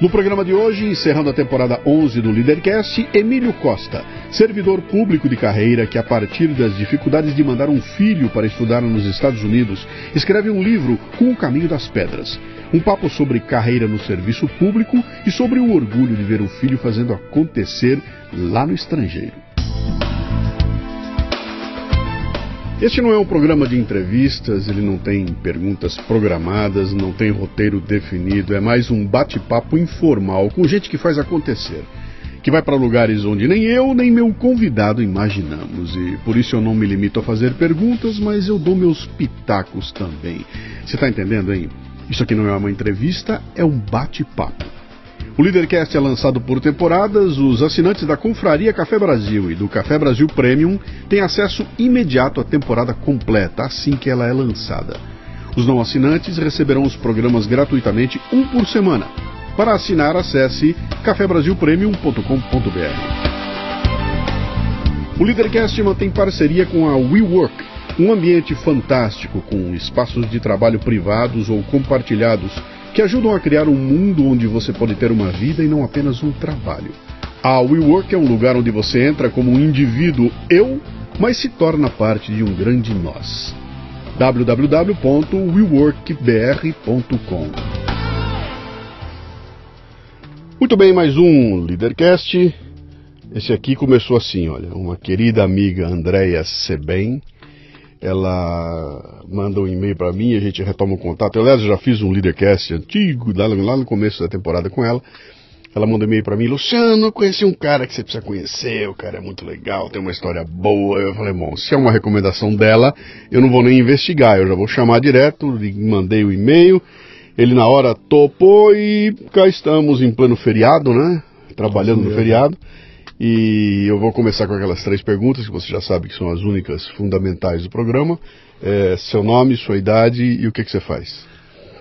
No programa de hoje, encerrando a temporada 11 do Leadercast, Emílio Costa, servidor público de carreira que, a partir das dificuldades de mandar um filho para estudar nos Estados Unidos, escreve um livro com o caminho das pedras. Um papo sobre carreira no serviço público e sobre o orgulho de ver o filho fazendo acontecer lá no estrangeiro. Este não é um programa de entrevistas, ele não tem perguntas programadas, não tem roteiro definido, é mais um bate-papo informal com gente que faz acontecer, que vai para lugares onde nem eu nem meu convidado imaginamos, e por isso eu não me limito a fazer perguntas, mas eu dou meus pitacos também. Você está entendendo, hein? Isso aqui não é uma entrevista, é um bate-papo. O Leadercast é lançado por temporadas. Os assinantes da Confraria Café Brasil e do Café Brasil Premium têm acesso imediato à temporada completa assim que ela é lançada. Os não assinantes receberão os programas gratuitamente um por semana. Para assinar, acesse cafebrasilpremium.com.br. O Leadercast mantém parceria com a WeWork, um ambiente fantástico com espaços de trabalho privados ou compartilhados que ajudam a criar um mundo onde você pode ter uma vida e não apenas um trabalho. A WeWork é um lugar onde você entra como um indivíduo eu, mas se torna parte de um grande nós. www.weworkbr.com Muito bem, mais um Leadercast. Esse aqui começou assim, olha, uma querida amiga Andréia Seben ela manda um e-mail para mim, a gente retoma o contato. Eu, aliás, já fiz um Leadercast antigo, lá, lá no começo da temporada com ela. Ela manda um e-mail para mim, Luciano, eu conheci um cara que você precisa conhecer, o cara é muito legal, tem uma história boa. Eu falei, bom, se é uma recomendação dela, eu não vou nem investigar, eu já vou chamar direto, mandei o e-mail, ele na hora topou e cá estamos em plano feriado, né? Trabalhando no feriado. E eu vou começar com aquelas três perguntas que você já sabe que são as únicas fundamentais do programa. É, seu nome, sua idade e o que, que você faz?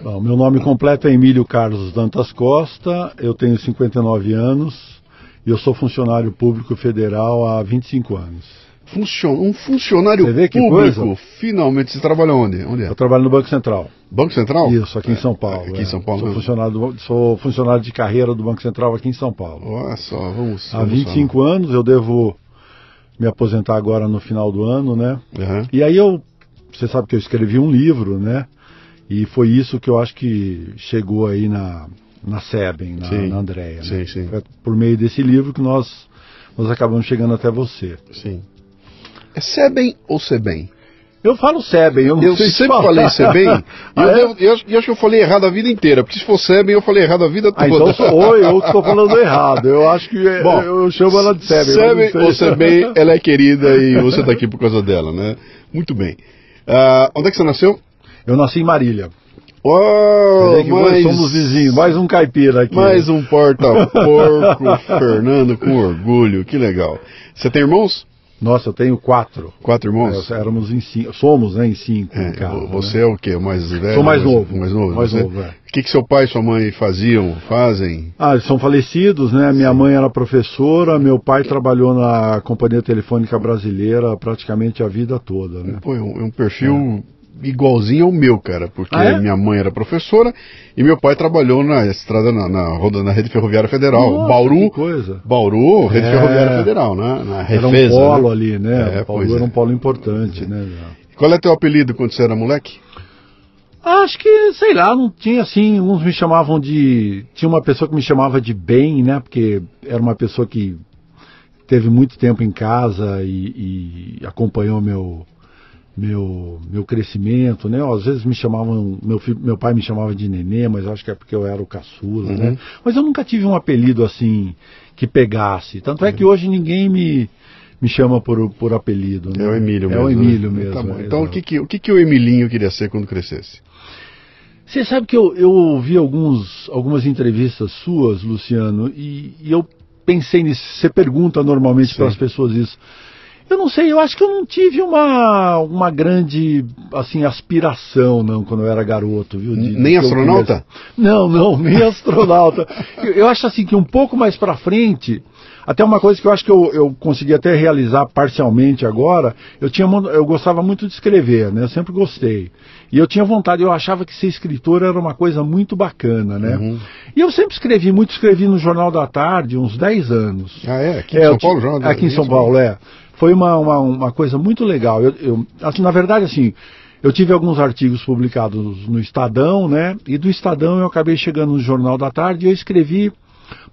Bom, meu nome completo é Emílio Carlos Dantas Costa, eu tenho 59 anos e eu sou funcionário público federal há 25 anos. Funcion... Um funcionário público, coisa? finalmente. Você trabalha onde? onde é? Eu trabalho no Banco Central. Banco Central? Isso, aqui é, em São Paulo. Aqui é. em São Paulo. Sou funcionário, do, sou funcionário de carreira do Banco Central aqui em São Paulo. Olha só, vamos. Há 25 vamos anos, eu devo me aposentar agora no final do ano, né? Uhum. E aí eu, você sabe que eu escrevi um livro, né? E foi isso que eu acho que chegou aí na, na Seben, na, na Andréia. Sim, né? sim. Foi por meio desse livro que nós, nós acabamos chegando até você. Sim. É Seben ou Seben? Eu falo Seben, eu não eu sei sempre falar. falei Seben. e Ah, eu, é? devo- eu, eu acho que eu falei errado a vida inteira, porque se for Seben eu falei errado a vida toda. Ah, então sou eu, eu que estou falando errado. Eu acho que é- Bom, eu chamo ela de Seben não ou sei. Seben, ela é querida e você está aqui por causa dela, né? Muito bem. Ah, onde é que você nasceu? Eu nasci em Marília. Oh, mais, somos vizinhos, mais um caipira aqui. mais um porta-porco, Fernando com orgulho, que legal. Você tem irmãos? Nossa, eu tenho quatro. Quatro irmãos? É, éramos em cinco, somos né, em cinco É, em casa. você né? é o quê? O mais velho? Sou mais novo. Mais novo. Mais você- novo, é. O que, que seu pai e sua mãe faziam, fazem? Ah, eles são falecidos, né? Minha mãe era professora, meu pai trabalhou na Companhia Telefônica Brasileira praticamente a vida toda, né? Pô, é um, é um perfil igualzinho ao meu, cara, porque Ah, é? minha mãe era professora e meu pai trabalhou na estrada, na, na, roda- na rede ferroviária federal. Nossa, Bauru, coisa. Bauru, rede É. ferroviária federal, né? Na Era um Refesa, polo né? ali, né? É, pois era é. um polo importante, né? Qual é teu apelido quando você era moleque? Acho que, sei lá, não tinha assim, uns me chamavam de. Tinha uma pessoa que me chamava de bem, né? Porque era uma pessoa que teve muito tempo em casa e, e acompanhou meu, meu, meu crescimento, né? Às vezes me chamavam, meu, filho, meu pai me chamava de nenê, mas acho que é porque eu era o caçula, Uhum. né? Mas eu nunca tive um apelido assim que pegasse. Tanto é que hoje ninguém me, me chama por, por apelido. Né? É o Emílio mesmo. É o né? Emílio mesmo. Tá é, Então o que, que, o que, que o Emilinho queria ser quando crescesse? Você sabe que eu, eu ouvi alguns, algumas entrevistas suas, Luciano, e, e eu pensei nisso. Você pergunta normalmente para as pessoas isso. Eu não sei, eu acho que eu não tive uma, uma grande assim aspiração não quando eu era garoto, viu? De, nem astronauta? Não, não, nem astronauta. eu, eu, acho assim que um pouco mais para frente, até uma coisa que eu acho que eu, eu consegui até realizar parcialmente agora, eu tinha eu gostava muito de escrever, né? Eu sempre gostei. E eu tinha vontade, eu achava que ser escritor era uma coisa muito bacana, né? Uhum. E eu sempre escrevi, muito escrevi no Jornal da Tarde, uns 10 anos. Ah, é? Aqui em é, São Paulo, Jornal da Aqui em São Paulo, é foi uma, uma, uma coisa muito legal. Eu, eu, assim, na verdade, assim, eu tive alguns artigos publicados no Estadão, né? E do Estadão eu acabei chegando no Jornal da Tarde e eu escrevi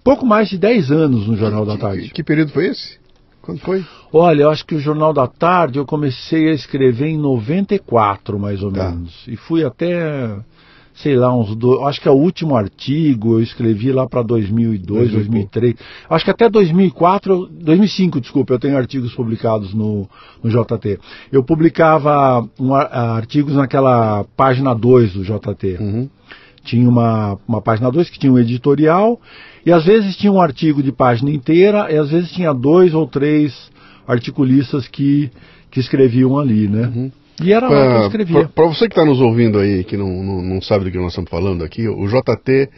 pouco mais de 10 anos no Jornal da Tarde. Que, que período foi esse? Quando foi? Olha, eu acho que o Jornal da Tarde eu comecei a escrever em 94, mais ou tá. menos. E fui até sei lá, uns dois, acho que é o último artigo eu escrevi lá para 2002, 2003. Acho que até 2004, 2005, desculpa, eu tenho artigos publicados no, no JT. Eu publicava um, artigos naquela página 2 do JT. Uhum. Tinha uma, uma página 2 que tinha um editorial, e às vezes tinha um artigo de página inteira, e às vezes tinha dois ou três articulistas que, que escreviam ali, né? Uhum. E era lá que eu escrevia. Para você que está nos ouvindo aí, que não, não, não, sabe do que nós estamos falando aqui, o JT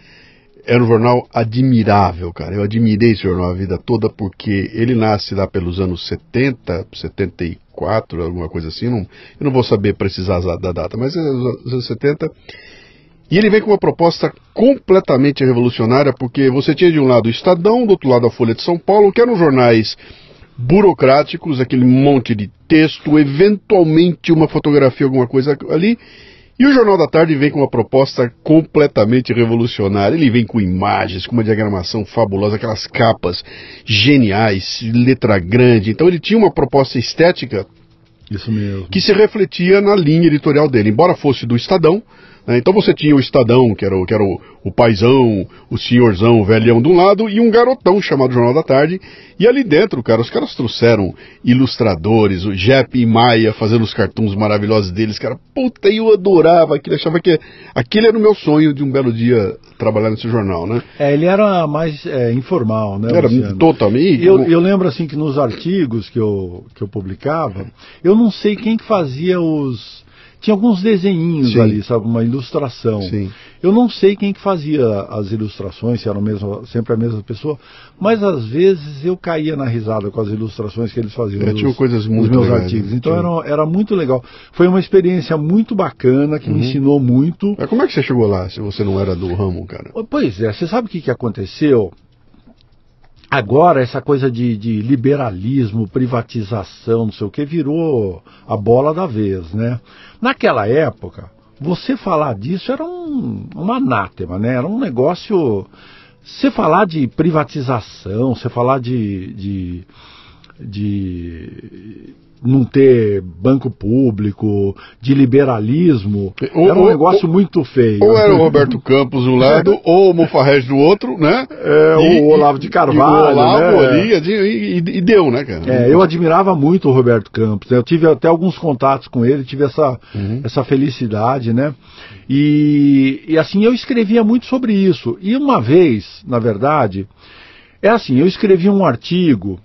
era um jornal admirável, cara. Eu admirei esse jornal a vida toda porque ele nasce lá pelos anos 70, 74, alguma coisa assim. Não, eu não vou saber precisar da data, mas é os anos 70. E ele vem com uma proposta completamente revolucionária, porque você tinha de um lado o Estadão, do outro lado a Folha de São Paulo, que eram jornais burocráticos, aquele monte de texto, eventualmente uma fotografia, alguma coisa ali. E o Jornal da Tarde vem com uma proposta completamente revolucionária. Ele vem com imagens, com uma diagramação fabulosa, aquelas capas geniais, letra grande. Então ele tinha uma proposta estética que se refletia na linha editorial dele. Embora fosse do Estadão? Então você tinha o Estadão, que era, o, que era o, o paizão, o senhorzão, o velhão de um lado, e um garotão chamado Jornal da Tarde. E ali dentro, cara, os caras trouxeram ilustradores, o Jep e Maia fazendo os cartuns maravilhosos deles, cara. Puta, eu adorava aquilo, achava que aquele era o meu sonho de um belo dia trabalhar nesse jornal, né? É, ele era mais é, informal, né? Era totalmente. Eu, eu lembro assim que nos artigos que eu, que eu publicava, eu não sei quem que fazia os tinha alguns desenhinhos Sim. ali, sabe, uma ilustração. Sim. Eu não sei quem que fazia as ilustrações, se era mesmo, sempre a mesma pessoa, mas às vezes eu caía na risada com as ilustrações que eles faziam é, coisas muito meus legais, artigos. Então era, era, muito legal. Foi uma experiência muito bacana, que uhum. me ensinou muito. Mas como é que você chegou lá, se você não era do ramo, cara? Pois é, você sabe o que, que aconteceu? Agora, essa coisa de, de, liberalismo, privatização, não sei o que, virou a bola da vez, né? Naquela época, você falar disso era um, um anátema, né? Era um negócio. Você falar de privatização, você falar de, de, de não ter banco público, de liberalismo, ou, era um negócio ou, muito feio. Ou era o Roberto Campos de um lado, ou o Mufarrege do outro, né? É, e, o Olavo de Carvalho. o Olavo né? ali, e, e, deu, né, cara? É, eu admirava muito o Roberto Campos, né? eu tive até alguns contatos com ele, tive essa, uhum. essa felicidade, né? E, e assim, eu escrevia muito sobre isso. E uma vez, na verdade, é assim, eu escrevi um artigo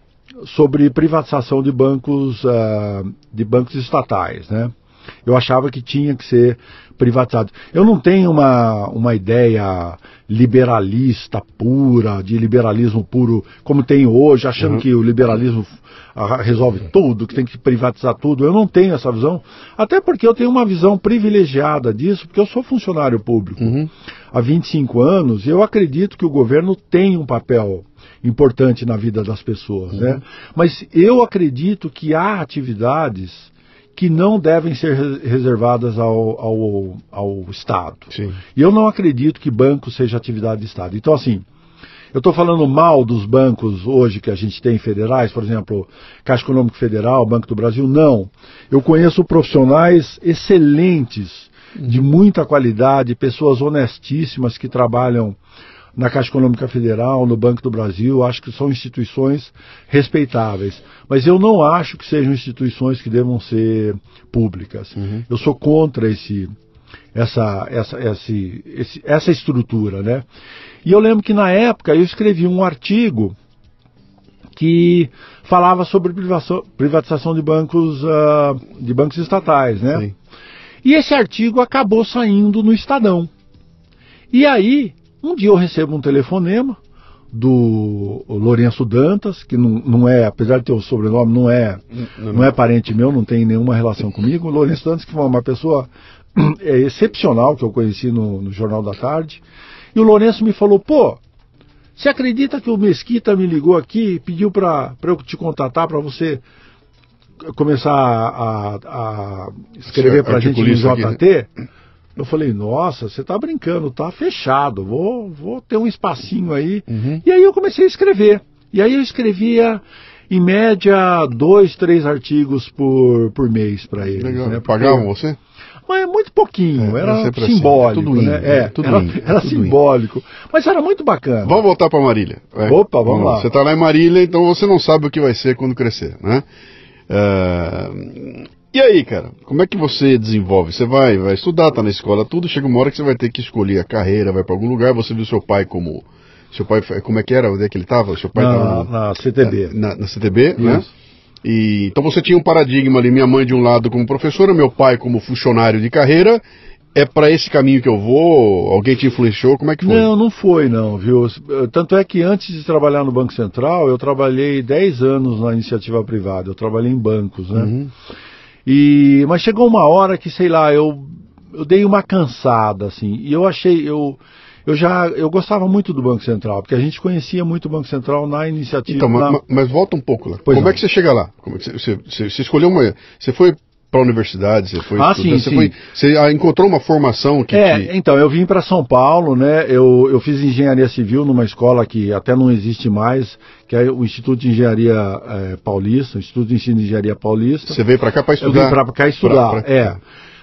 sobre privatização de bancos, uh, de bancos estatais, né? Eu achava que tinha que ser privatizado. Eu não tenho uma, uma ideia liberalista pura, de liberalismo puro, como tem hoje, achando uhum. que o liberalismo uh, resolve tudo, que tem que privatizar tudo. Eu não tenho essa visão, até porque eu tenho uma visão privilegiada disso, porque eu sou funcionário público uhum. há 25 anos e eu acredito que o governo tem um papel importante na vida das pessoas. Né? Uhum. Né? Mas eu acredito que há atividades que não devem ser reservadas ao, ao, ao Estado. Sim. E eu não acredito que banco seja atividade de Estado. Então, assim, eu estou falando mal dos bancos hoje que a gente tem federais, por exemplo, Caixa Econômico Federal, Banco do Brasil, não. Eu conheço profissionais excelentes, de uhum. muita qualidade, pessoas honestíssimas que trabalham na Caixa Econômica Federal, no Banco do Brasil, acho que são instituições respeitáveis. Mas eu não acho que sejam instituições que devam ser públicas. Uhum. Eu sou contra esse, essa, essa, esse, esse, essa estrutura. Né? E eu lembro que na época eu escrevi um artigo que falava sobre privatização de bancos, uh, de bancos estatais, né? Sim. E esse artigo acabou saindo no Estadão. E aí, um dia eu recebo um telefonema do Lourenço Dantas, que não, não é, apesar de ter o sobrenome, não é, não, não é parente meu, não tem nenhuma relação comigo. O Lourenço Dantas, que foi uma pessoa é, excepcional que eu conheci no, no Jornal da Tarde. E o Lourenço me falou, pô, você acredita que o Mesquita me ligou aqui e pediu para eu te contatar para você começar a, a escrever para a gente no JT? Aqui, né? Eu falei, nossa, você está brincando, tá fechado, vou, vou ter um espacinho aí. Uhum. E aí eu comecei a escrever. E aí eu escrevia, em média, dois, três artigos por, por mês para eles. Legal. Né? Pagavam você? Mas é muito pouquinho, é, era assim, simbólico, assim. né? É, tudo era, indo, era tudo simbólico. Indo. Mas era muito bacana. Vamos voltar para Marília. Vai. Opa, vamos, vamos lá. Você está lá em Marília, então você não sabe o que vai ser quando crescer, né? Uh, e aí, cara, como é que você desenvolve? Você vai, vai estudar, tá na escola, tudo, chega uma hora que você vai ter que escolher a carreira, vai para algum lugar, você viu seu pai como. Seu pai, como é que era? Onde é que ele estava? Seu pai na, na CTB. Na, na CTB, né? Isso. né? E, então você tinha um paradigma ali, minha mãe de um lado como professora, meu pai como funcionário de carreira. É para esse caminho que eu vou? Alguém te influenciou? Como é que foi? Não, não foi não, viu? Tanto é que antes de trabalhar no Banco Central, eu trabalhei 10 anos na iniciativa privada. Eu trabalhei em bancos, né? Uhum. E, mas chegou uma hora que, sei lá, eu, eu dei uma cansada, assim, e eu achei, eu, eu já, eu gostava muito do Banco Central, porque a gente conhecia muito o Banco Central na iniciativa. Então, na... mas, mas, volta um pouco lá. Pois Como não. é que você chega lá? Como é você, você, você, escolheu uma, você foi para a universidade, você foi ah, sim, você, sim. Foi, você ah, encontrou uma formação que É, te... então, eu vim para São Paulo, né? Eu, eu fiz engenharia civil numa escola que até não existe mais, que é o Instituto de Engenharia é, Paulista, o Instituto de Ensino de Engenharia Paulista. Você veio para cá para estudar? Eu vim para cá estudar, pra, pra... é.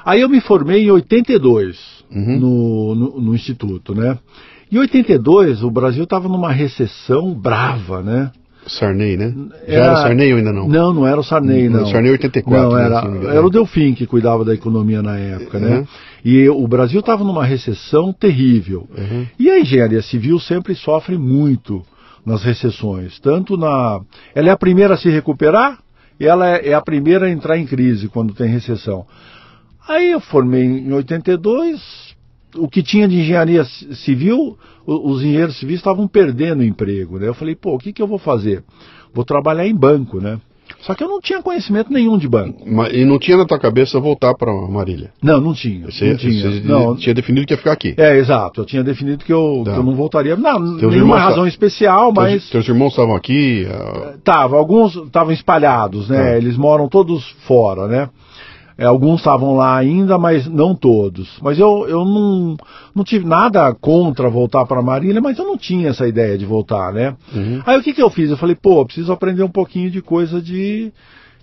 Aí eu me formei em 82 uhum. no, no, no Instituto, né? Em 82, o Brasil estava numa recessão brava, né? Sarney, né? Já era, era Sarney ou ainda não? Não, não era o Sarney, não. Sarney 84. Não, era, né, era o Delfim que cuidava da economia na época, né? né? E o Brasil estava numa recessão terrível. Uhum. E a engenharia civil sempre sofre muito nas recessões. Tanto na. Ela é a primeira a se recuperar e ela é, é a primeira a entrar em crise quando tem recessão. Aí eu formei em 82, o que tinha de engenharia civil, os engenheiros civis estavam perdendo emprego. Né? Eu falei, pô, o que, que eu vou fazer? Vou trabalhar em banco, né? Só que eu não tinha conhecimento nenhum de banco. Mas, e não tinha na tua cabeça voltar para Marília? Não, não tinha. Você, não tinha. Você não. tinha definido que ia ficar aqui? É, exato. Eu tinha definido que eu, tá. que eu não voltaria. Não, teus nenhuma razão especial, mas... Teus, teus irmãos estavam aqui? Estavam, alguns estavam espalhados, né? Tá. Eles moram todos fora, né? É, alguns estavam lá ainda, mas não todos. Mas eu, eu não, não tive nada contra voltar para Marília, mas eu não tinha essa ideia de voltar, né? Uhum. Aí o que, que eu fiz? Eu falei, pô, preciso aprender um pouquinho de coisa de,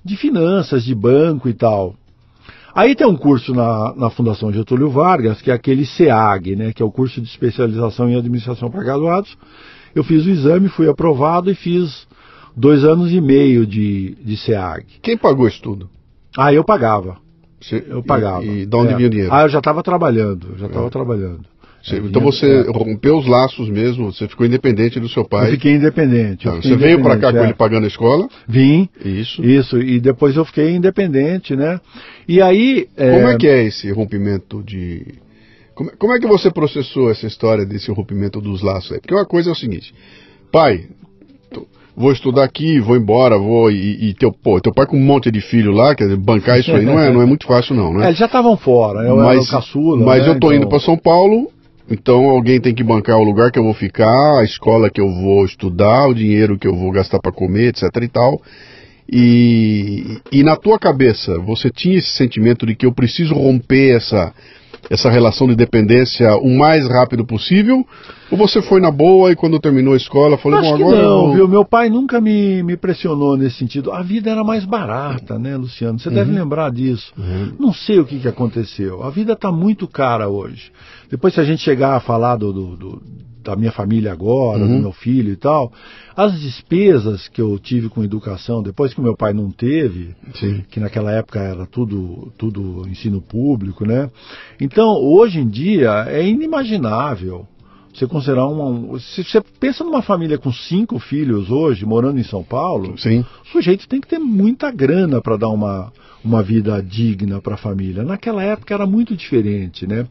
de finanças, de banco e tal. Aí tem um curso na, na Fundação Getúlio Vargas, que é aquele SEAG, né, que é o curso de especialização em administração para graduados. Eu fiz o exame, fui aprovado e fiz dois anos e meio de, de SEAG. Quem pagou isso tudo? Ah, eu pagava. Você, eu pagava. E, e de onde é. vinha o dinheiro? Ah, eu já estava trabalhando, já estava é. trabalhando. Você, é, então você é. rompeu os laços mesmo, você ficou independente do seu pai. Eu fiquei independente. Eu tá, fiquei você independente, veio para cá com ele pagando a escola? Vim. Isso. Isso, e depois eu fiquei independente, né? E aí... Como é que é esse rompimento de... Como, como é que você processou essa história desse rompimento dos laços aí? Porque uma coisa é o seguinte, pai, vou estudar aqui, vou embora, vou e, e teu, pô, teu pai com um monte de filho lá, quer dizer, bancar isso aí não é, não é muito fácil não, né? É, eles já estavam fora, eu mas, era o caçula. Mas né, eu tô então... indo para São Paulo, então alguém tem que bancar o lugar que eu vou ficar, a escola que eu vou estudar, o dinheiro que eu vou gastar para comer, etc e tal. E, e na tua cabeça, você tinha esse sentimento de que eu preciso romper essa essa relação de dependência o mais rápido possível? Ou você foi na boa e quando terminou a escola falou, Acho bom, agora. não, vou... viu? Meu pai nunca me, me pressionou nesse sentido. A vida era mais barata, né, Luciano? Você uhum. deve lembrar disso. Uhum. Não sei o que, que aconteceu. A vida está muito cara hoje. Depois, se a gente chegar a falar do, do, do da minha família agora, uhum. do meu filho e tal, as despesas que eu tive com educação, depois que meu pai não teve, Sim. que naquela época era tudo, tudo ensino público, né? Então, hoje em dia, é inimaginável você considerar uma. Se você pensa numa família com cinco filhos hoje, morando em São Paulo, Sim. o sujeito tem que ter muita grana para dar uma, uma vida digna para a família. Naquela época era muito diferente, né?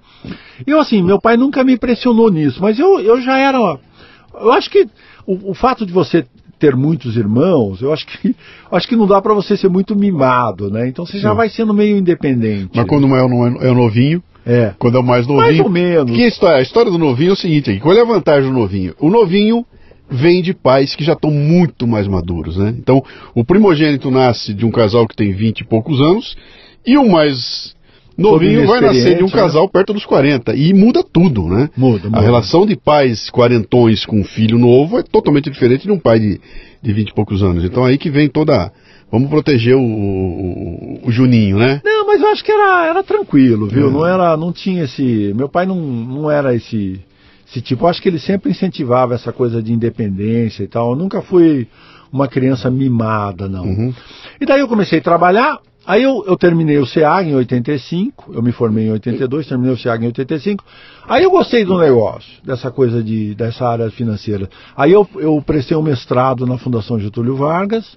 Eu, assim, meu pai nunca me impressionou nisso, mas eu, eu já era. Eu acho que o, o fato de você ter muitos irmãos, eu acho que acho que não dá para você ser muito mimado, né? Então você já Sim. vai sendo meio independente. Mas quando é o, é o novinho, É. quando é o mais novinho. Mais ou menos. Que a história, a história do novinho é o seguinte: qual é a vantagem do novinho? O novinho vem de pais que já estão muito mais maduros, né? Então, o primogênito nasce de um casal que tem 20 e poucos anos, e o mais novinho vai nascer de um né? casal perto dos 40. E muda tudo, né? Muda, muda. A relação de pais quarentões com um filho novo é totalmente diferente de um pai de, de 20 e poucos anos. Então, aí que vem toda. Vamos proteger o, o- o Juninho, né? Não, mas eu acho que era, era tranquilo, viu? É. Não era, não tinha esse. Meu pai não, não era esse, esse tipo. Eu acho que ele sempre incentivava essa coisa de independência e tal. Eu nunca fui uma criança mimada, não. Uhum. E daí eu comecei a trabalhar. Aí eu, eu terminei o CEAG em 85, eu me formei em 82, terminei o CEAG em 85. Aí eu gostei do negócio, dessa coisa de, dessa área financeira. Aí eu, eu prestei um mestrado na Fundação Getúlio Vargas,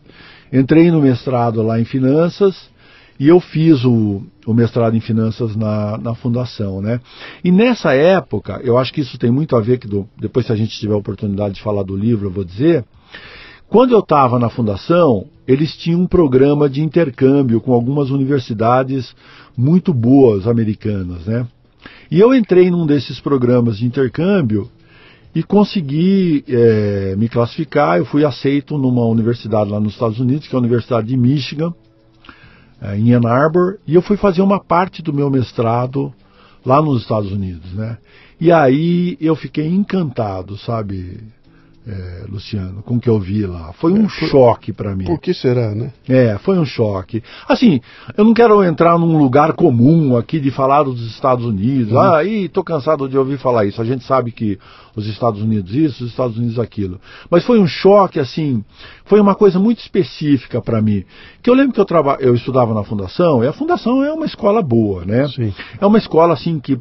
entrei no mestrado lá em finanças, e eu fiz o, o mestrado em finanças na, na fundação, né? E nessa época, eu acho que isso tem muito a ver, que do- depois se a gente tiver a oportunidade de falar do livro, eu vou dizer, quando eu estava na fundação, eles tinham um programa de intercâmbio com algumas universidades muito boas americanas, né? E eu entrei num desses programas de intercâmbio e consegui eh, me classificar. Eu fui aceito numa universidade lá nos Estados Unidos, que é a Universidade de Michigan, em Ann Arbor, e eu fui fazer uma parte do meu mestrado lá nos Estados Unidos, né? E aí eu fiquei encantado, sabe, eh, Luciano, com o que eu vi lá. Foi um choque para mim. Por que será, né? É, foi um choque. Assim, eu não quero entrar num lugar comum aqui de falar dos Estados Unidos. Uhum. Ah, ih, tô cansado de ouvir falar isso. A gente sabe que os Estados Unidos isso, os Estados Unidos aquilo. Mas foi um choque, assim, foi uma coisa muito específica para mim. Que eu lembro que eu, traba... eu estudava na fundação, e a fundação é uma escola boa, né? Sim. É uma escola, assim, que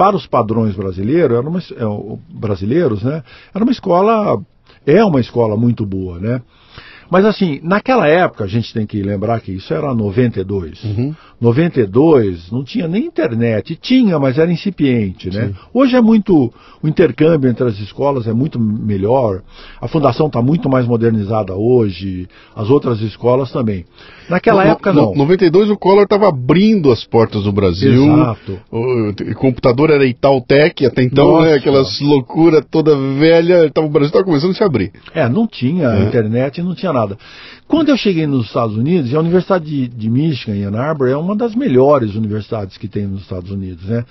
para os padrões brasileiros, era uma, é, brasileiros, né? Era uma escola, é uma escola muito boa, né? Mas assim, naquela época, a gente tem que lembrar que isso era 92. Uhum. 92 não tinha nem internet, tinha, mas era incipiente, né? Hoje é muito, o intercâmbio entre as escolas é muito melhor, a fundação está muito mais modernizada hoje, as outras escolas também. Naquela No- época no- não. 92 o Collor estava abrindo as portas do Brasil. Exato. O, o computador era Itautec, até então, Nossa. né, aquelas loucuras toda velha. Tava, o Brasil estava começando a se abrir. É, não tinha É. internet, não tinha nada. Quando eu cheguei nos Estados Unidos, e a Universidade de, de Michigan, em Ann Arbor, é uma das melhores universidades que tem nos Estados Unidos, né?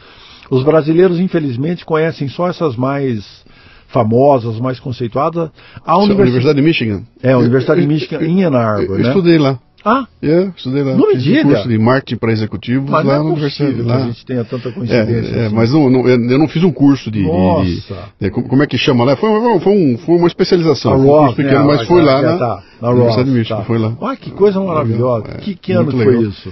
Os brasileiros, infelizmente, conhecem só essas mais famosas, mais conceituadas. A universidade... Universidade de Michigan. É, a Universidade de Eu- Michigan, eu- em Ann Arbor, eu né? estudei lá. Ah, É, estudei lá. Não me diga. um curso de marketing para executivos mas lá não na é universidade. possível que Lá. a gente tenha tanta coincidência. É, é, assim. mas não, não- eu eu não fiz um curso de. de- de- Nossa. de- como é que chama lá? Foi, foi, um- foi uma especialização. Foi um curso pequeno, né? mas foi lá É, na, tá, na Universidade Michigan. tá. Foi lá. Ah, que coisa maravilhosa. É, que que ano foi isso?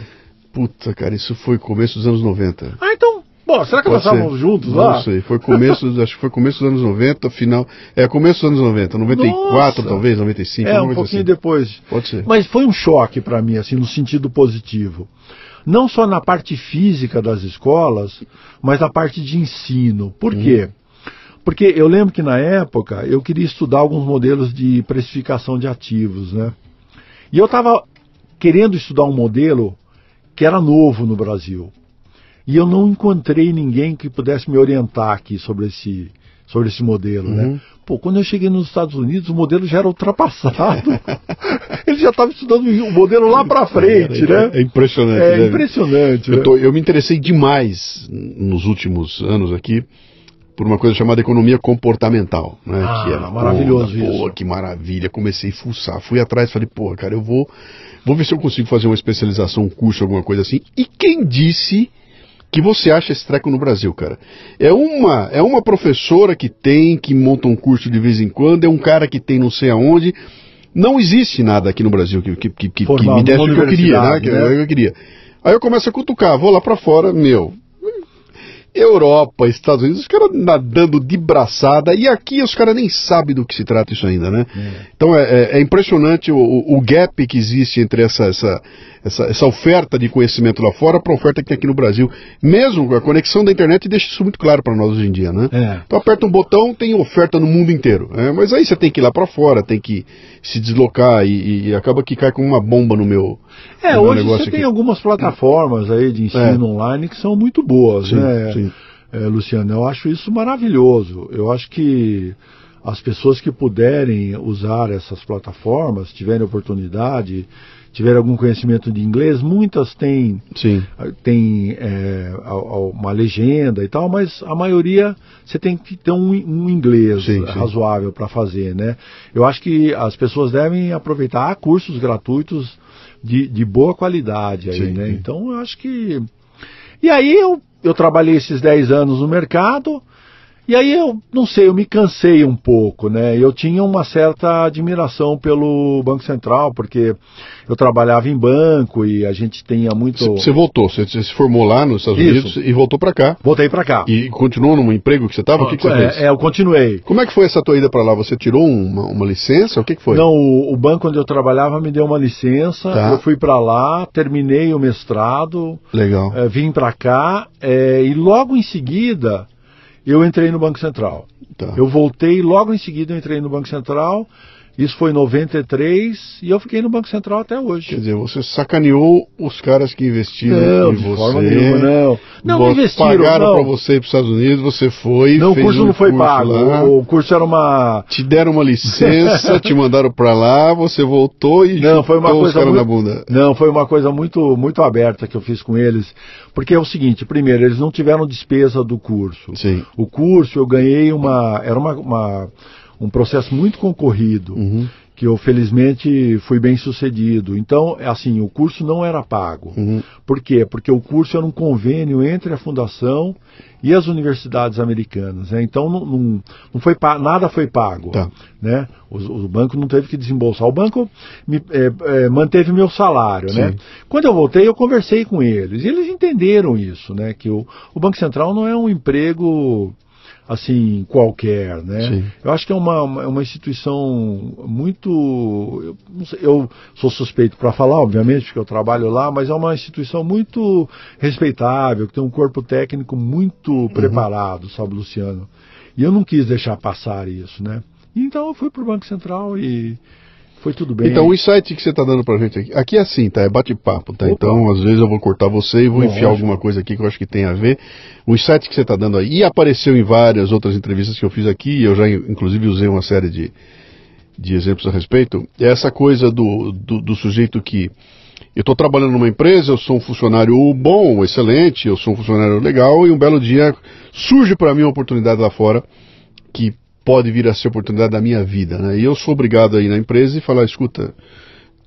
Puta, cara, isso foi começo dos anos 90. Ah, então, bom, será que nós Pode ser. estávamos juntos Não lá? sei, foi começo, acho que foi começo dos anos 90, final. É, começo dos anos 90, 94 Nossa. talvez, 95, É, um pouquinho depois. Pode ser. Mas foi um choque para mim, assim, no sentido positivo. Não só na parte física das escolas, mas na parte de ensino. Por Uhum. quê? Porque eu lembro que na época eu queria estudar alguns modelos de precificação de ativos, né? E eu estava querendo estudar um modelo que era novo no Brasil. E eu não encontrei ninguém que pudesse me orientar aqui sobre esse, sobre esse modelo, Uhum. né? Pô, quando eu cheguei nos Estados Unidos, o modelo já era ultrapassado. Ele já estava estudando o modelo lá para frente, é, né? É impressionante. É né? impressionante. Eu, né? tô- eu me interessei demais nos últimos anos aqui por uma coisa chamada economia comportamental, né? Ah, que era maravilhoso pô, isso. Pô, que maravilha! Comecei a fuçar, fui atrás, falei, pô, cara, eu vou, vou ver se eu consigo fazer uma especialização, um curso, alguma coisa assim. E quem disse que você acha esse treco no Brasil, cara? É uma, é uma professora que tem, que monta um curso de vez em quando, é um cara que tem não sei aonde. Não existe nada aqui no Brasil que, que, que, que me desse o que eu queria, né? Que né? eu queria. Aí eu começo a cutucar, vou lá pra fora, meu. Europa, Estados Unidos, os caras nadando de braçada, e aqui os caras nem sabem do que se trata isso ainda, né? É. Então é, é, é impressionante o, o, gap que existe entre essa, essa, essa, essa oferta de conhecimento lá fora para a oferta que tem aqui no Brasil. Mesmo a conexão da internet deixa isso muito claro para nós hoje em dia, né? É. Então aperta um botão, tem oferta no mundo inteiro. Né? Mas aí você tem que ir lá para fora, tem que se deslocar e, e, acaba que cai como uma bomba no meu. É, no hoje você aqui. tem algumas plataformas aí de ensino é. online que são muito boas, sim, né? Sim. É, Luciano, eu acho isso maravilhoso. Eu acho que as pessoas que puderem usar essas plataformas, tiverem oportunidade, tiver algum conhecimento de inglês, muitas têm, Sim. têm é, uma legenda e tal, mas a maioria você tem que ter um, um inglês sim, razoável para fazer, né? Eu acho que as pessoas devem aproveitar Há cursos gratuitos de, de boa qualidade aí, sim, né? Então eu acho que. E aí eu, eu trabalhei esses 10 anos no mercado, e aí eu não sei, eu me cansei um pouco, né? Eu tinha uma certa admiração pelo Banco Central, porque eu trabalhava em banco e a gente tinha muito. Você voltou, você, se formou lá nos Estados Isso. Unidos e voltou para cá. Voltei para cá. E continuou no emprego que você estava? O que, que você é, fez? É, eu continuei. Como é que foi essa tua ida para lá? Você tirou uma, uma, licença? O que, que foi? Não, o, o, banco onde eu trabalhava me deu uma licença. Tá. Eu fui para lá, terminei o mestrado. Legal. É, vim para cá é, e logo em seguida eu entrei no Banco Central. Tá. Eu voltei, logo em seguida eu entrei no Banco Central. Isso foi em 93 e eu fiquei no Banco Central até hoje. Quer dizer, você sacaneou os caras que investiram não, em você. Forma nenhuma, não. Não investiram. Pagaram para você ir para os Estados Unidos, você foi. Não, o curso um não foi pago. Lá, o curso era uma. Te deram uma licença, te mandaram para lá, você voltou e não foi uma coisa muito, na bunda. Não, foi uma coisa muito muito aberta que eu fiz com eles, porque é o seguinte: primeiro, eles não tiveram despesa do curso. Sim. O curso eu ganhei uma era uma, uma um processo muito concorrido, uhum. que eu felizmente fui bem sucedido. Então, assim, o curso não era pago. Uhum. Por quê? Porque o curso era um convênio entre a fundação e as universidades americanas. Né? Então, não, não, não foi nada foi pago. Tá. Né? O, o, banco não teve que desembolsar. O banco me, é, é, manteve meu salário. Né? Quando eu voltei, eu conversei com eles. E eles entenderam isso, né? que o, o Banco Central não é um emprego assim qualquer, né? Sim. Eu acho que é uma, uma instituição muito, eu, sei, eu sou suspeito para falar, obviamente, porque eu trabalho lá, mas é uma instituição muito respeitável, que tem um corpo técnico muito uhum. preparado, sabe, Luciano? E eu não quis deixar passar isso, né? Então eu fui para o Banco Central e foi tudo bem. Então, o insight que você está dando para gente aqui, aqui é assim, tá? É bate-papo, tá? Opa. Então, às vezes eu vou cortar você e vou enfiar alguma coisa aqui que eu acho que tem a ver. O insight que você está dando aí, e apareceu em várias outras entrevistas que eu fiz aqui, eu já, inclusive, usei uma série de, de exemplos a respeito, é essa coisa do, do, do sujeito que. Eu estou trabalhando numa empresa, eu sou um funcionário bom, excelente, eu sou um funcionário legal, e um belo dia surge para mim uma oportunidade lá fora que pode vir a ser oportunidade da minha vida, né? E eu sou obrigado a ir na empresa e falar, escuta,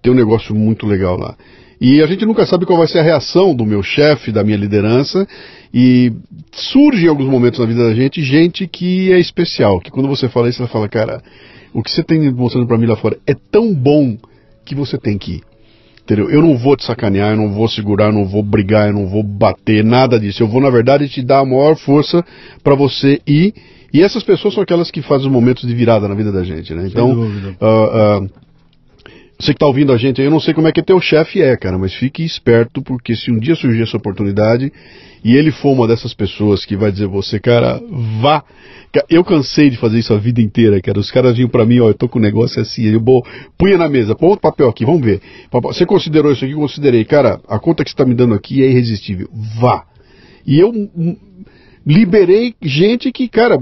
tem um negócio muito legal lá. E a gente nunca sabe qual vai ser a reação do meu chefe, da minha liderança, e surge em alguns momentos na vida da gente gente que é especial, que quando você fala isso, ela fala, cara, o que você tem mostrando para mim lá fora é tão bom que você tem que ir. Entendeu? Eu não vou te sacanear, eu não vou segurar, eu não vou brigar, eu não vou bater, nada disso. Eu vou, na verdade, te dar a maior força para você ir e essas pessoas são aquelas que fazem os momentos de virada na vida da gente, né? Então, uh, uh, você que está ouvindo a gente aí, eu não sei como é que teu chefe é, cara, mas fique esperto, porque se um dia surgir essa oportunidade e ele for uma dessas pessoas que vai dizer você, cara, vá. Eu cansei de fazer isso a vida inteira, cara. Os caras vinham para mim, ó, eu tô com um negócio assim, eu vou, punha na mesa, põe outro papel aqui, vamos ver. Você considerou isso aqui? Eu considerei. Cara, a conta que você está me dando aqui é irresistível. Vá. E eu liberei gente que, cara,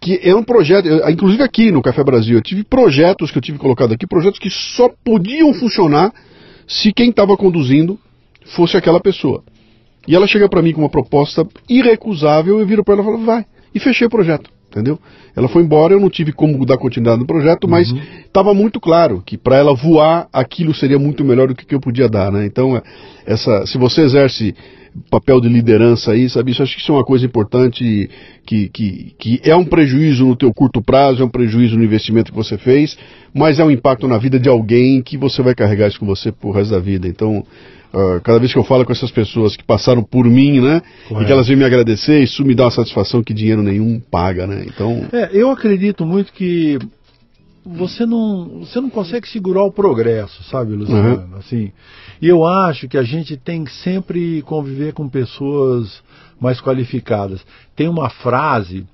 que é um projeto, inclusive aqui no Café Brasil, eu tive projetos que eu tive colocado aqui, projetos que só podiam funcionar se quem estava conduzindo fosse aquela pessoa. E ela chega para mim com uma proposta irrecusável, eu viro para ela e falo, vai. E fechei o projeto entendeu? Ela foi embora, eu não tive como dar continuidade no projeto, mas estava uhum. muito claro que para ela voar aquilo seria muito melhor do que, que eu podia dar, né? Então, essa, se você exerce papel de liderança aí, sabe? Isso acho que isso é uma coisa importante que, que, que é um prejuízo no teu curto prazo, é um prejuízo no investimento que você fez, mas é um impacto na vida de alguém que você vai carregar isso com você pro resto da vida. Então, Uh, cada vez que eu falo com essas pessoas que passaram por mim, né? Correto. E que elas vêm me agradecer, isso me dá uma satisfação que dinheiro nenhum paga, né? Então. É, eu acredito muito que você não, você não consegue segurar o progresso, sabe, Luciano? Uhum. Assim, e eu acho que a gente tem que sempre conviver com pessoas mais qualificadas. Tem uma frase,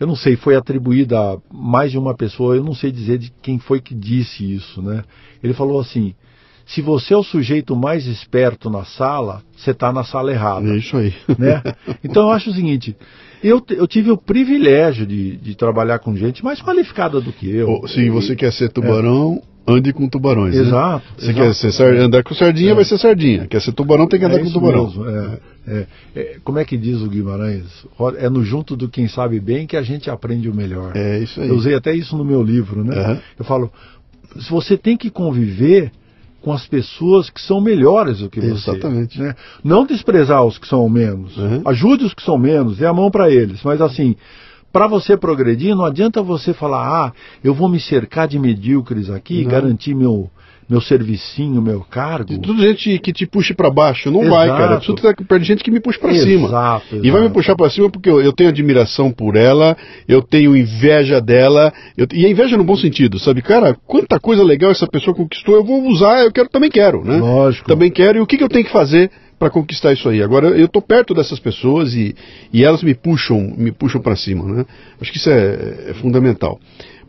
eu não sei, foi atribuída a mais de uma pessoa, eu não sei dizer de quem foi que disse isso, né? Ele falou assim: se você é o sujeito mais esperto na sala, você está na sala errada. É isso aí. Né? Então eu acho o seguinte, eu, eu tive o privilégio de, de trabalhar com gente mais qualificada do que eu. Se você quer ser tubarão, é. Ande com tubarões. Né? Exato. Né? Você exato. quer ser andar com sardinha, é. vai ser sardinha. Quer ser tubarão, tem que andar é com tubarão. Mesmo, é, é. é, como é que diz o Guimarães? É no junto do quem sabe bem que a gente aprende o melhor. É isso aí. Eu usei até isso no meu livro, né? Uhum. Eu falo, se você tem que conviver com as pessoas que são melhores do que você. Exatamente. Né? Não desprezar os que são menos. Uhum. Ajude os que são menos, dê a mão para eles. Mas assim, para você progredir, não adianta você falar, ah, eu vou me cercar de medíocres aqui, não. garantir meu, meu servicinho, meu cargo. tudo gente que te puxe para baixo. Não exato. vai, cara. Tudo tá perto de gente que me puxa para cima. Exato. E vai me puxar para cima porque eu, eu, tenho admiração por ela, eu tenho inveja dela, eu, e a inveja no bom sentido, sabe? Cara, quanta coisa legal essa pessoa conquistou, eu vou usar, eu quero também quero, né? Lógico. Também quero, e o que, que eu tenho que fazer para conquistar isso aí. Agora eu estou perto dessas pessoas e, e elas me puxam, me puxam para cima, né? Acho que isso é, é fundamental.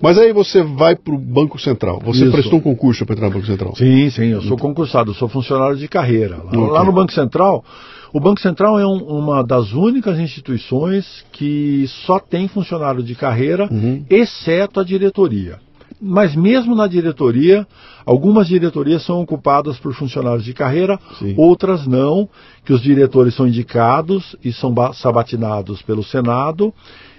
Mas aí você vai para o Banco Central. Você Isso. prestou um concurso para entrar no Banco Central? Sim, sim. Eu sou concursado, eu sou funcionário de carreira. Lá, okay. lá no Banco Central, o Banco Central é um, uma das únicas instituições que só tem funcionário de carreira, uhum. exceto a diretoria. Mas mesmo na diretoria, algumas diretorias são ocupadas por funcionários de carreira, Sim. outras não, que os diretores são indicados e são sabatinados pelo Senado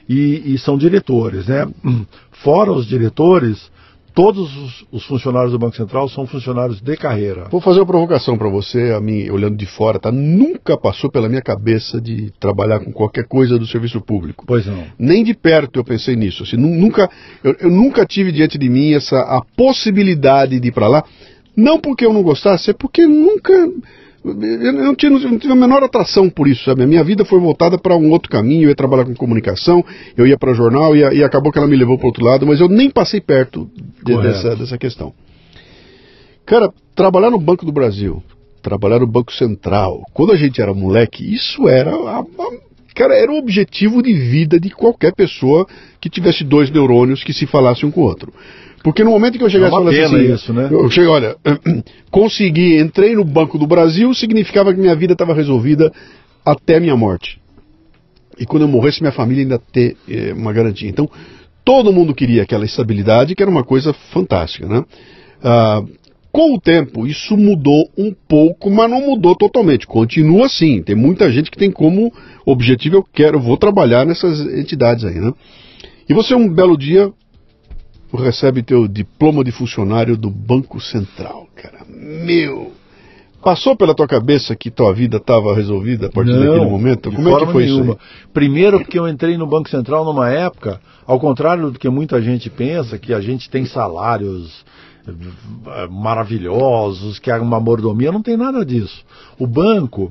e, e são diretores, né? Fora os diretores, todos os, os, funcionários do Banco Central são funcionários de carreira. Vou fazer uma provocação para você, a mim, olhando de fora, tá? Nunca passou pela minha cabeça de trabalhar com qualquer coisa do serviço público. Pois não. Nem de perto eu pensei nisso. Assim, nunca, eu, eu, nunca tive diante de mim essa a possibilidade de ir para lá. Não porque eu não gostasse, é porque nunca eu não, tinha, não tive a menor atração por isso, sabe? A minha vida foi voltada para um outro caminho, eu ia trabalhar com comunicação, eu ia para jornal e, e, acabou que ela me levou para outro lado, mas eu nem passei perto de, dessa, dessa questão. Cara, trabalhar no Banco do Brasil, trabalhar no Banco Central, quando a gente era moleque, isso era a, a, cara, era o objetivo de vida de qualquer pessoa que tivesse dois neurônios que se falassem um com o outro. Porque no momento que eu chegasse é uma pena assim, isso, né? Eu cheguei, olha, consegui, entrei no Banco do Brasil, significava que minha vida estava resolvida até minha morte. E quando eu morresse, minha família ainda ter eh, uma garantia. Então, todo mundo queria aquela estabilidade, que era uma coisa fantástica, né? Ah, com o tempo, isso mudou um pouco, mas não mudou totalmente. Continua assim. Tem muita gente que tem como objetivo, eu quero, eu vou trabalhar nessas entidades aí, né? E você um belo dia recebe teu diploma de funcionário do Banco Central, cara. Meu! Passou pela tua cabeça que tua vida estava resolvida a partir Não, daquele momento? Como é que foi nenhuma. isso? Aí? Primeiro porque eu entrei no Banco Central numa época, ao contrário do que muita gente pensa, que a gente tem salários eh, maravilhosos, que há uma mordomia, não tem nada disso. O banco,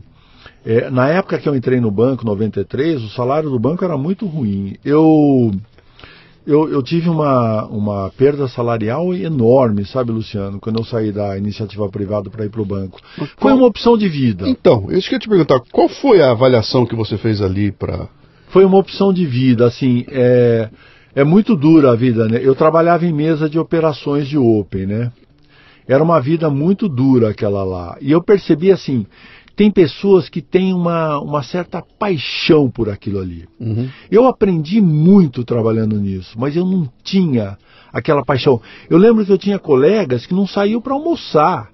é, na época que eu entrei no banco, 93, o salário do banco era muito ruim. Eu eu, eu, tive uma, uma perda salarial enorme, sabe, Luciano, quando eu saí da iniciativa privada para ir para o banco. Qual... Foi uma opção de vida. Então, isso que eu te perguntar, qual foi a avaliação que você fez ali para. Foi uma opção de vida, assim, é, é muito dura a vida, né? Eu trabalhava em mesa de operações de Open, né? Era uma vida muito dura aquela lá. E eu percebi assim, tem pessoas que têm uma, uma certa paixão por aquilo ali. Uhum. Eu aprendi muito trabalhando nisso, mas eu não tinha aquela paixão. Eu lembro que eu tinha colegas que não saíam para almoçar,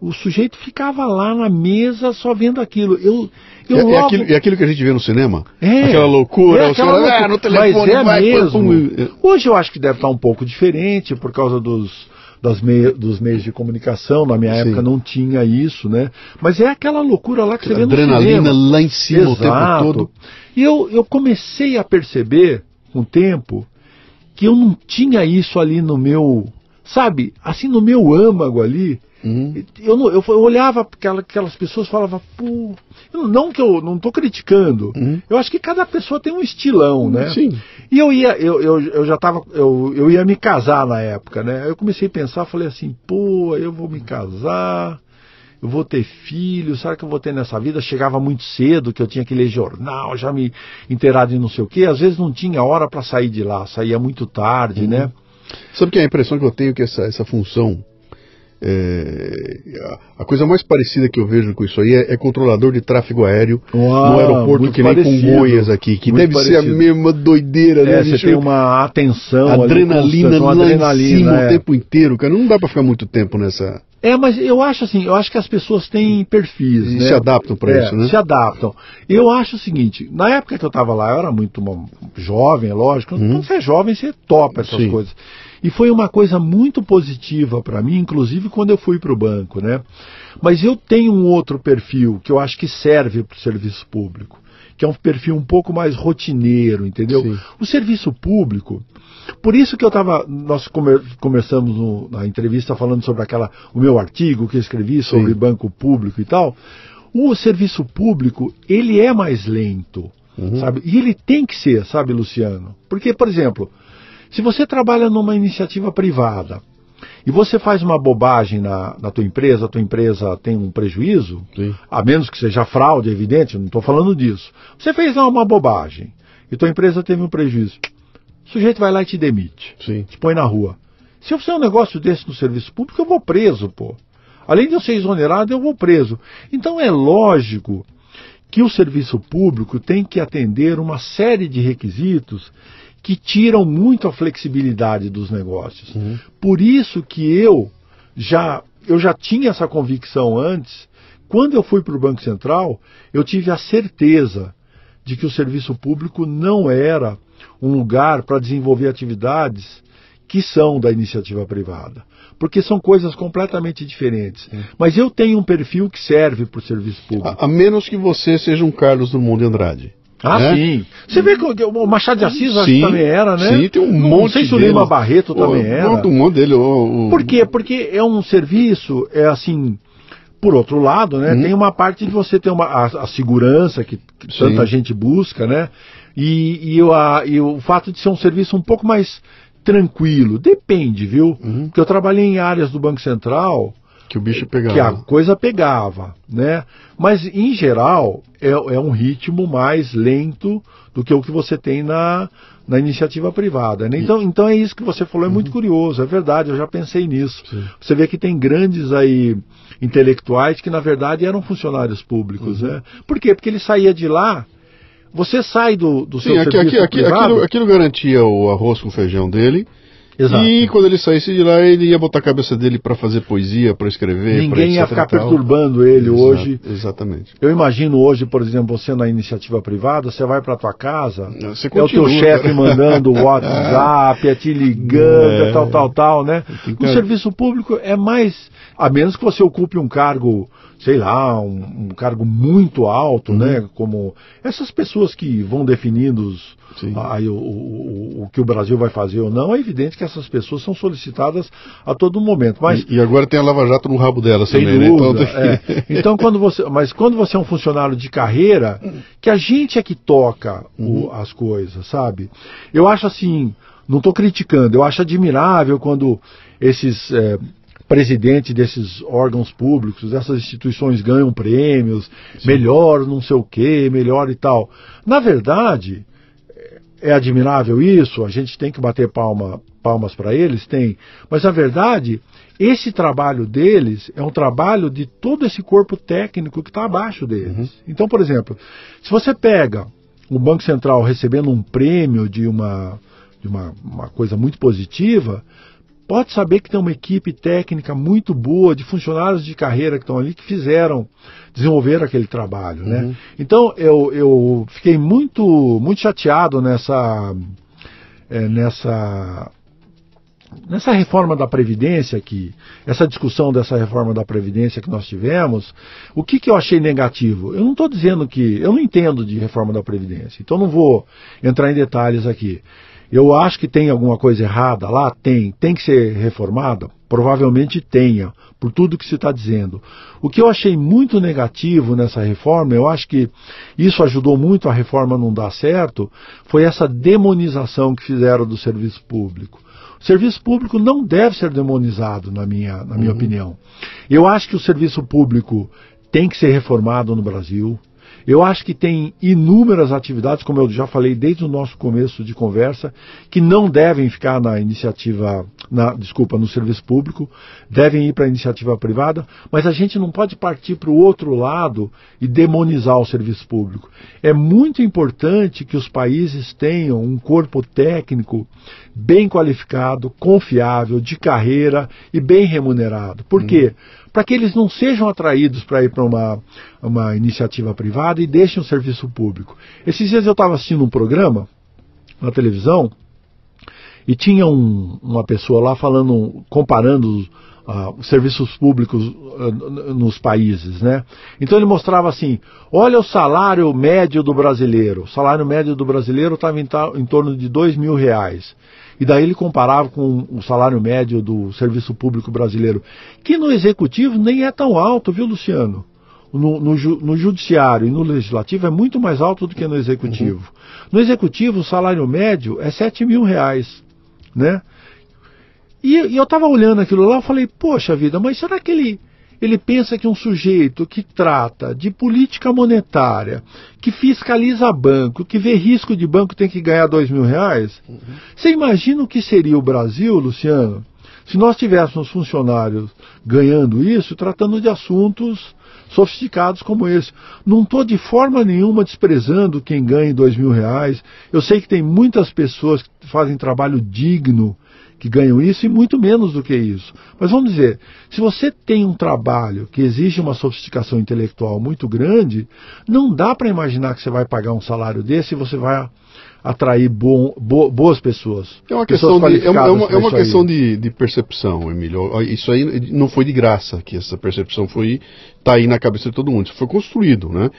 o sujeito ficava lá na mesa só vendo aquilo. Eu, eu é, logo... é, aquilo, é aquilo que a gente vê no cinema? É. Aquela loucura, É, o aquela loucura. ah, no telefone Mas é vai, mesmo. pum, pum. Hoje eu acho que deve estar um pouco diferente por causa dos, das dos meios de comunicação. Na minha Sim. época não tinha isso, né? Mas é aquela loucura lá que você vê no Adrenalina lá em cima o tempo Exato. todo. E eu, eu comecei a perceber, com o tempo, que eu não tinha isso ali no meu, sabe, assim no meu âmago ali. Uhum. Eu, não- eu, eu olhava para aquela, aquelas pessoas e falava, pô, eu- não que eu não estou criticando, Uhum. eu acho que cada pessoa tem um estilão, né? Sim. E eu ia, eu, eu, eu já tava, eu, eu ia me casar na época, né? Eu comecei a pensar, falei assim, pô, eu vou me casar, eu vou ter filho, sabe o que eu vou ter nessa vida? Chegava muito cedo, que eu tinha que ler jornal, já me inteirar de não sei o quê. Às vezes não tinha hora para sair de lá, saía muito tarde, né? Sabe que a impressão que eu tenho é que essa, essa função. É, a, coisa mais parecida que eu vejo com isso aí é, é controlador de tráfego aéreo Uau, no aeroporto que nem parecido. Congonhas aqui, que deve ser a parecido. mesma doideira, né? É, você tem uma atenção, ali adrenalina constante, uma adrenalina, em cima é. o tempo inteiro, cara. Não dá pra ficar muito tempo nessa. É, mas eu acho assim, eu acho que as pessoas têm perfis, E né? se adaptam pra É, isso, né? Se adaptam. Eu acho o seguinte, na época que eu estava lá, eu era muito jovem, é lógico. Quando você é jovem, você topa essas. Sim. coisas. E foi uma coisa muito positiva para mim, inclusive quando eu fui para o banco, né? Mas eu tenho um outro perfil que eu acho que serve para o serviço público, que é um perfil um pouco mais rotineiro, entendeu? Sim. O serviço público, por isso que eu estava, nós comer- começamos no- na entrevista falando sobre aquela, o meu artigo que eu escrevi sobre Sim. banco público e tal. O serviço público, ele é mais lento, Uhum. sabe? E ele tem que ser, sabe, Luciano? Porque, por exemplo, se você trabalha numa iniciativa privada e você faz uma bobagem na, na tua empresa, a tua empresa tem um prejuízo, Sim. a menos que seja fraude, é evidente, eu não estou falando disso. Você fez lá uma bobagem e tua empresa teve um prejuízo. O sujeito vai lá e te demite, Sim. te põe na rua. Se eu fizer um negócio desse no serviço público, eu vou preso, pô. Além de eu ser exonerado, eu vou preso. Então é lógico que o serviço público tem que atender uma série de requisitos que tiram muito a flexibilidade dos negócios. Por isso que eu já eu já tinha essa convicção antes. Quando eu fui para o Banco Central, eu tive a certeza de que o serviço público não era um lugar para desenvolver atividades que são da iniciativa privada, porque são coisas completamente diferentes. Mas eu tenho um perfil que serve para o serviço público. A, a menos que você seja um Carlos Drummond de Andrade. Ah, né? sim. Você vê que o Machado de Assis acho que Sim, também era, né? Sim, tem um Não monte sei se o. Lima Barreto também O- era. Um monte dele. o- o- Por quê? Porque é um serviço, é assim, por outro lado, né? Uhum. Tem uma parte de você ter uma, a, a segurança que, que tanta gente busca, né? E, e, o, a- e o fato de ser um serviço um pouco mais tranquilo. Depende, viu? Uhum. Porque eu trabalhei em áreas do Banco Central Que o bicho pegava. que a coisa pegava, né? Mas em geral é, é um ritmo mais lento do que o que você tem na, na iniciativa privada. Né? Então, então é isso que você falou, é muito curioso, é verdade, eu já pensei nisso. Sim. Você vê que tem grandes aí intelectuais que na verdade eram funcionários públicos, né? Por quê? Porque ele saía de lá, você sai do, do seu Sim, aqui, serviço aqui, privado... aquilo, aquilo garantia o arroz com feijão dele. Exato. E quando ele saísse de lá, ele ia botar a cabeça dele para fazer poesia, para escrever. Ninguém ia ficar perturbando ele Exato, hoje. Exatamente. Eu imagino hoje, por exemplo, você na iniciativa privada, você vai para tua casa, Você é o teu chefe mandando WhatsApp, é te ligando, é É. tal, tal, tal, né? O serviço público é mais, a menos que você ocupe um cargo, sei lá, um, um cargo muito alto, Uhum. né? Como essas pessoas que vão definindo aí o, o, o que o Brasil vai fazer ou não, é evidente que essas pessoas são solicitadas a todo momento. Mas E, e agora tem a Lava Jato no rabo dela sem também, né? Então, dúvida. é. Então, quando você, mas quando você é um funcionário de carreira, que a gente é que toca o- as coisas, sabe? Eu acho assim, não estou criticando, eu acho admirável quando esses é, presidentes desses órgãos públicos, dessas instituições ganham prêmios, melhor não sei o quê, melhor e tal. Na verdade, é admirável isso, a gente tem que bater palma, palmas para eles, tem. Mas na verdade, esse trabalho deles é um trabalho de todo esse corpo técnico que está abaixo deles. Então, por exemplo, se você pega o Banco Central recebendo um prêmio de uma, de uma, uma coisa muito positiva, pode saber que tem uma equipe técnica muito boa, de funcionários de carreira que estão ali, que fizeram, desenvolver aquele trabalho. Né? Uhum. Então eu, eu fiquei muito, muito chateado nessa, é, nessa nessa reforma da Previdência que essa discussão dessa reforma da Previdência que nós tivemos, o que, que eu achei negativo? Eu não estou dizendo que. Eu não entendo de reforma da Previdência, então não vou entrar em detalhes aqui. Eu acho que tem alguma coisa errada lá, tem, tem que ser reformada, provavelmente tenha, por tudo que se está dizendo. O que eu achei muito negativo nessa reforma, eu acho que isso ajudou muito a reforma não dar certo, foi essa demonização que fizeram do serviço público. O serviço público não deve ser demonizado, na minha, na minha uhum. opinião. Eu acho que o serviço público tem que ser reformado no Brasil. Eu acho que tem inúmeras atividades, como eu já falei desde o nosso começo de conversa, que não devem ficar na iniciativa, na, desculpa, no serviço público, devem ir para a iniciativa privada, mas a gente não pode partir para o outro lado e demonizar o serviço público. É muito importante que os países tenham um corpo técnico bem qualificado, confiável, de carreira e bem remunerado. Por quê? Para que eles não sejam atraídos para ir para uma, uma iniciativa privada e deixem o serviço público. Esses dias eu estava assistindo um programa na televisão e tinha um, uma pessoa lá falando, comparando uh, os serviços públicos uh, nos países, né? Então ele mostrava assim: olha o salário médio do brasileiro. O salário médio do brasileiro estava em, em torno de dois mil reais. E daí ele comparava com o salário médio do serviço público brasileiro, que no executivo nem é tão alto, viu, Luciano? No, no, no, judiciário e no legislativo é muito mais alto do que no executivo. Uhum. No executivo, o salário médio é 7 mil reais, né? E, e eu estava olhando aquilo lá, eu falei, poxa vida, mas será que ele ele pensa que um sujeito que trata de política monetária, que fiscaliza banco, que vê risco de banco tem que ganhar dois mil reais? Uhum. Você imagina o que seria o Brasil, Luciano, se nós tivéssemos funcionários ganhando isso, tratando de assuntos sofisticados como esse. Não estou de forma nenhuma desprezando quem ganha dois mil reais. Eu sei que tem muitas pessoas que fazem trabalho digno que ganham isso e muito menos do que isso. Mas vamos dizer, se você tem um trabalho que exige uma sofisticação intelectual muito grande, não dá para imaginar que você vai pagar um salário desse e você vai atrair bom, bo, boas pessoas. É uma questão, de, é uma, é uma, é uma questão de, de, percepção, Emílio. Isso aí não foi de graça que essa percepção foi tá aí na cabeça de todo mundo. Isso foi construído, né?